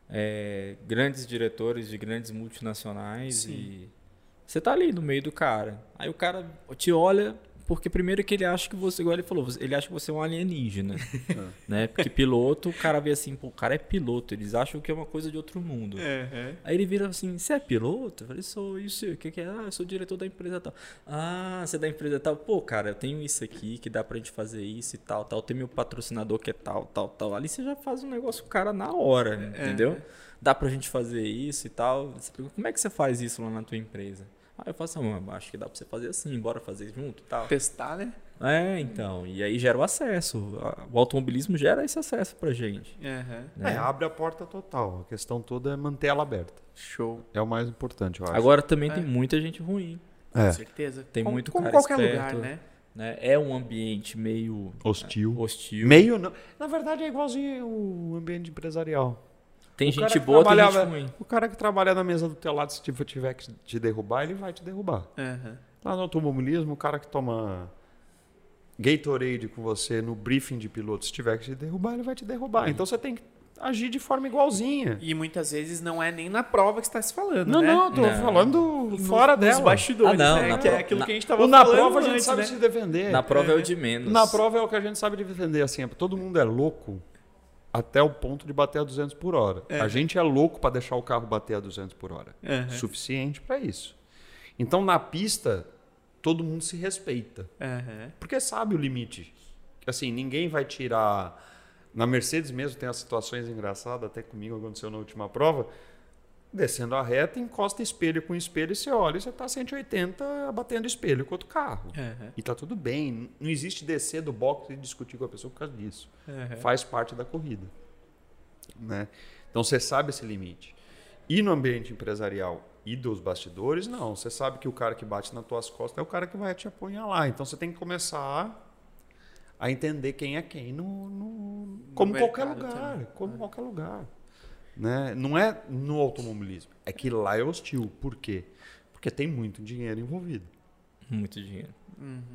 é, grandes diretores de grandes multinacionais Sim. e você tá ali no meio do cara. Aí o cara te olha, Porque primeiro que ele acha que você, igual ele falou, ele acha que você é um alienígena. (laughs) né? Porque piloto, o cara vê assim, pô, o cara é piloto, eles acham que é uma coisa de outro mundo. Uhum. Aí ele vira assim, você é piloto? Eu falei, sou, isso, o que, que é? Ah, eu sou diretor da empresa tal. Ah, você é da empresa tal. Pô, cara, eu tenho isso aqui que dá pra gente fazer isso e tal, tal. Tem meu patrocinador que é tal, tal, tal. Ali você já faz um negócio cara na hora, entendeu? Dá pra gente fazer isso e tal. Você pergunta, como é que você faz isso lá na tua empresa? Ah, eu faço, ah, acho que dá pra você fazer assim, bora fazer junto e tal. Testar, né? É, então. E aí gera o acesso. O automobilismo gera esse acesso pra gente. Uhum. É, abre a porta total. A questão toda é manter ela aberta. Show. É o mais importante, eu acho. Agora também É. tem muita gente ruim. É. Com certeza. Tem como, muito como cara qualquer esperto. lugar, né? Né? É um ambiente meio Hostil. hostil. Meio não. Na verdade é igualzinho o ambiente empresarial. Tem O gente boa, tem gente ruim. O cara que trabalha na mesa do teu lado, se tipo, tiver que te derrubar, ele vai te derrubar. Uhum. Lá no automobilismo, o cara que toma Gatorade com você no briefing de piloto, se tiver que te derrubar, ele vai te derrubar. Então você tem que agir de forma igualzinha. E muitas vezes não é nem na prova que está se falando, Não, né? não, eu tô Não. falando Nos- fora nos dela. bastidores, Ah, não, né? na que é aquilo na- que a gente tava O na falando prova a gente antes, sabe né? se defender. Na prova é o de menos. Na prova é o que a gente sabe de defender, assim, é- todo mundo é louco até o ponto de bater a 200 por hora. É. A gente é louco para deixar o carro bater a 200 por hora. Uhum. Suficiente para isso. Então na pista todo mundo se respeita, Uhum. porque sabe o limite. Assim, ninguém vai tirar na Mercedes mesmo tem as situações engraçadas, até comigo aconteceu na última prova. Descendo a reta, encosta espelho com espelho e você olha e você tá 180 batendo espelho com outro carro. Uhum. E tá tudo bem. Não existe descer do box e discutir com a pessoa por causa disso. Uhum. Faz parte da corrida. Né? Então você sabe esse limite. E no ambiente empresarial e dos bastidores, não. Você sabe que o cara que bate nas tuas costas é o cara que vai te apunhalar. Então você tem que começar a entender quem é quem no, no- como qualquer lugar. também. Como qualquer lugar. Né? Não é no automobilismo. É que lá é hostil. Por quê? Porque tem muito dinheiro envolvido Muito dinheiro.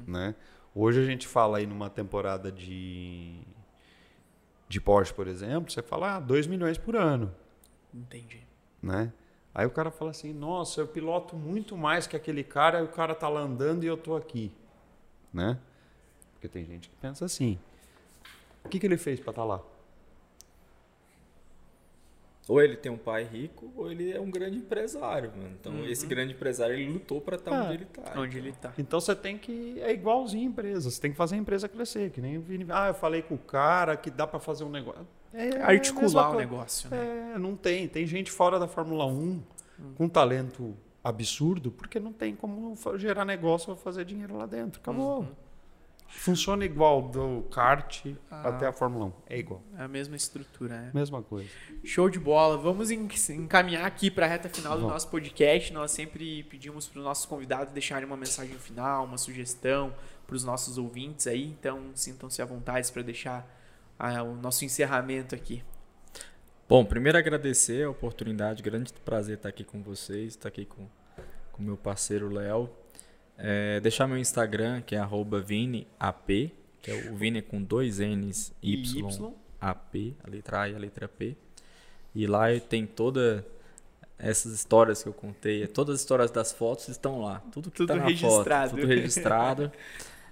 né? Hoje a gente fala aí numa temporada de de Porsche, por exemplo, você fala ah, 2 milhões por ano, Entendi. né? Aí o cara fala assim, nossa, eu piloto muito mais que aquele cara, e o cara tá lá andando e eu tô aqui, né? Porque tem gente que pensa assim. O que, que ele fez para estar lá? Ou ele tem um pai rico, ou ele é um grande empresário, mano. Então, esse grande empresário, ele lutou pra estar Ah, onde ele tá. Onde ele tá. Então você tem que. É igualzinho a empresa. Você tem que fazer a empresa crescer. Que nem o Vini. Ah, eu falei com o cara que dá para fazer um negócio. É, é Articular o negócio, né? É, não tem. Tem gente fora da Fórmula 1 com talento absurdo, porque não tem como gerar negócio ou fazer dinheiro lá dentro. Acabou. Funciona igual do kart Ah. até a Fórmula 1. É igual. É a mesma estrutura, né? Mesma coisa. Show de bola. Vamos en- encaminhar aqui para a reta final do Vamos. nosso podcast. Nós sempre pedimos para os nossos convidados deixarem uma mensagem final, uma sugestão para os nossos ouvintes aí. Então, sintam-se à vontade para deixar ah, o nosso encerramento aqui. Bom, primeiro agradecer a oportunidade, grande prazer estar aqui com vocês, estar aqui com o meu parceiro Léo. É, deixar meu Instagram, que é arroba ViniAP, que é o Vini com dois N's, E Y, AP, a letra A e a letra P. E lá tem toda essas histórias que eu contei, todas as histórias das fotos estão lá, tudo que Tudo tá na registrado. foto, tudo registrado.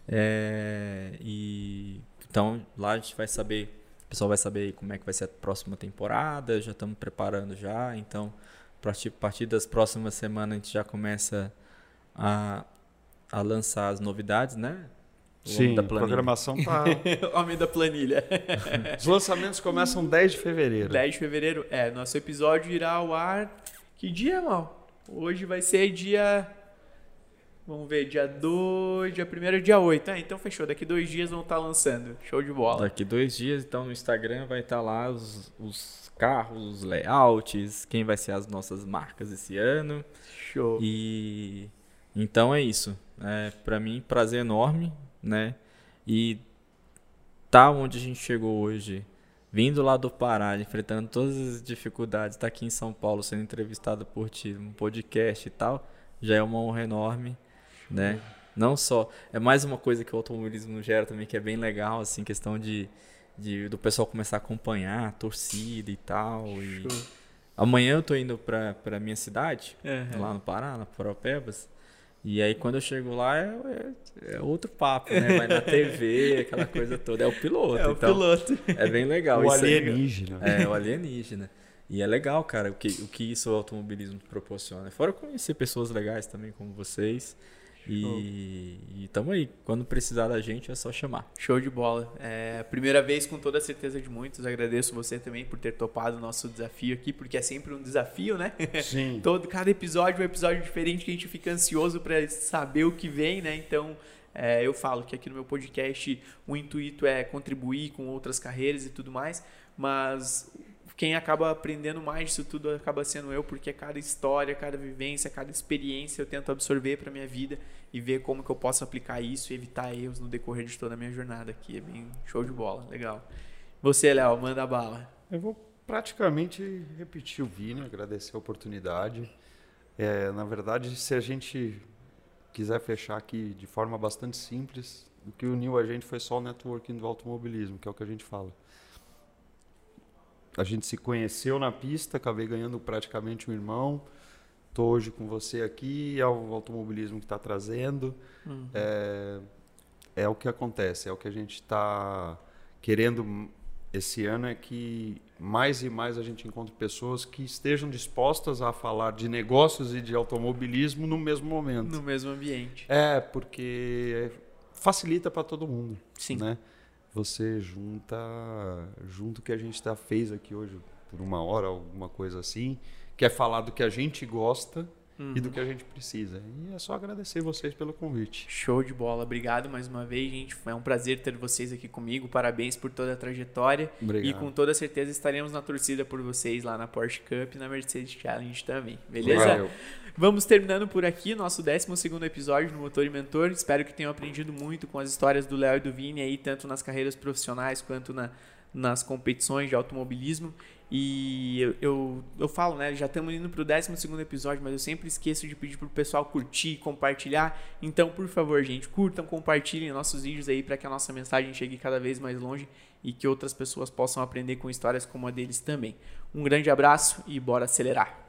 É, e então lá a gente vai saber, o pessoal vai saber como é que vai ser a próxima temporada, já estamos preparando já, então a partir das próximas semanas a gente já começa a, a lançar as novidades, né? O Sim, da a planilha. programação tá. (laughs) Homem da planilha. (laughs) Os lançamentos começam 10 de fevereiro. 10 de fevereiro. É, nosso episódio irá ao ar. Que dia, mal? Hoje vai ser dia. Vamos ver, dia 2, dia 1 dia 8. Ah, então fechou. Daqui dois dias vão estar lançando. Show de bola. Daqui dois dias, então, no Instagram vai estar lá os, os carros, os layouts, quem vai ser as nossas marcas esse ano. Show. E então é isso. É, para mim, prazer enorme, né? E tá onde a gente chegou hoje, vindo lá do Pará, enfrentando todas as dificuldades, tá aqui em São Paulo sendo entrevistado por ti, um podcast e tal, já é uma honra enorme, né? Não só, é mais uma coisa que o automobilismo gera também que é bem legal, assim, questão de, de do pessoal começar a acompanhar, a torcida e tal. E amanhã eu tô indo pra, pra minha cidade, Aham. lá no Pará, na Paropebas. E aí quando eu chego lá é, é, é outro papo, né? Vai na TV, (laughs) aquela coisa toda. É o piloto. É o então, piloto. É bem legal. O alienígena. é, o alienígena. E é legal, cara, o que, o que isso o automobilismo proporciona. Fora conhecer pessoas legais também como vocês. E, e tamo aí. Quando precisar da gente é só chamar. Show de bola. É, primeira vez com toda a certeza de muitos. Agradeço você também por ter topado o nosso desafio aqui, porque é sempre um desafio, né? Sim. (laughs) Todo, cada episódio é um episódio diferente que a gente fica ansioso para saber o que vem, né? Então, é, eu falo que aqui no meu podcast o intuito é contribuir com outras carreiras e tudo mais, mas quem acaba aprendendo mais disso tudo acaba sendo eu, porque cada história, cada vivência, cada experiência eu tento absorver para minha vida e ver como que eu posso aplicar isso e evitar erros no decorrer de toda a minha jornada aqui. É bem show de bola, legal. Você, Léo, manda bala. Eu vou praticamente repetir o Vini, agradecer a oportunidade. É, na verdade, se a gente quiser fechar aqui de forma bastante simples, o que uniu a gente foi só o networking do automobilismo, que é o que a gente fala. A gente se conheceu na pista, acabei ganhando praticamente um irmão. Estou hoje com você aqui, é o automobilismo que está trazendo. É, é o que acontece, é o que a gente está querendo esse ano é que mais e mais a gente encontre pessoas que estejam dispostas a falar de negócios e de automobilismo no mesmo momento. No mesmo ambiente. É, porque facilita para todo mundo, Sim. né? Você junta, junto que a gente tá, fez aqui hoje por uma hora, alguma coisa assim, que é falar do que a gente gosta e do que a gente precisa. E é só agradecer vocês pelo convite. Show de bola. Obrigado mais uma vez, gente. É um prazer ter vocês aqui comigo. Parabéns por toda a trajetória. Obrigado. E com toda certeza estaremos na torcida por vocês lá na Porsche Cup e na Mercedes Challenge também. Beleza? Valeu. Vamos terminando por aqui nosso 12 episódio no Motor e Mentor. Espero que tenham aprendido muito com as histórias do Léo e do Vini aí, tanto nas carreiras profissionais quanto na, nas competições de automobilismo. E eu, eu, eu falo, né? Já estamos indo pro 12 episódio, mas eu sempre esqueço de pedir pro pessoal curtir, compartilhar. Então, por favor, gente, curtam, compartilhem nossos vídeos aí para que a nossa mensagem chegue cada vez mais longe e que outras pessoas possam aprender com histórias como a deles também. Um grande abraço e bora acelerar!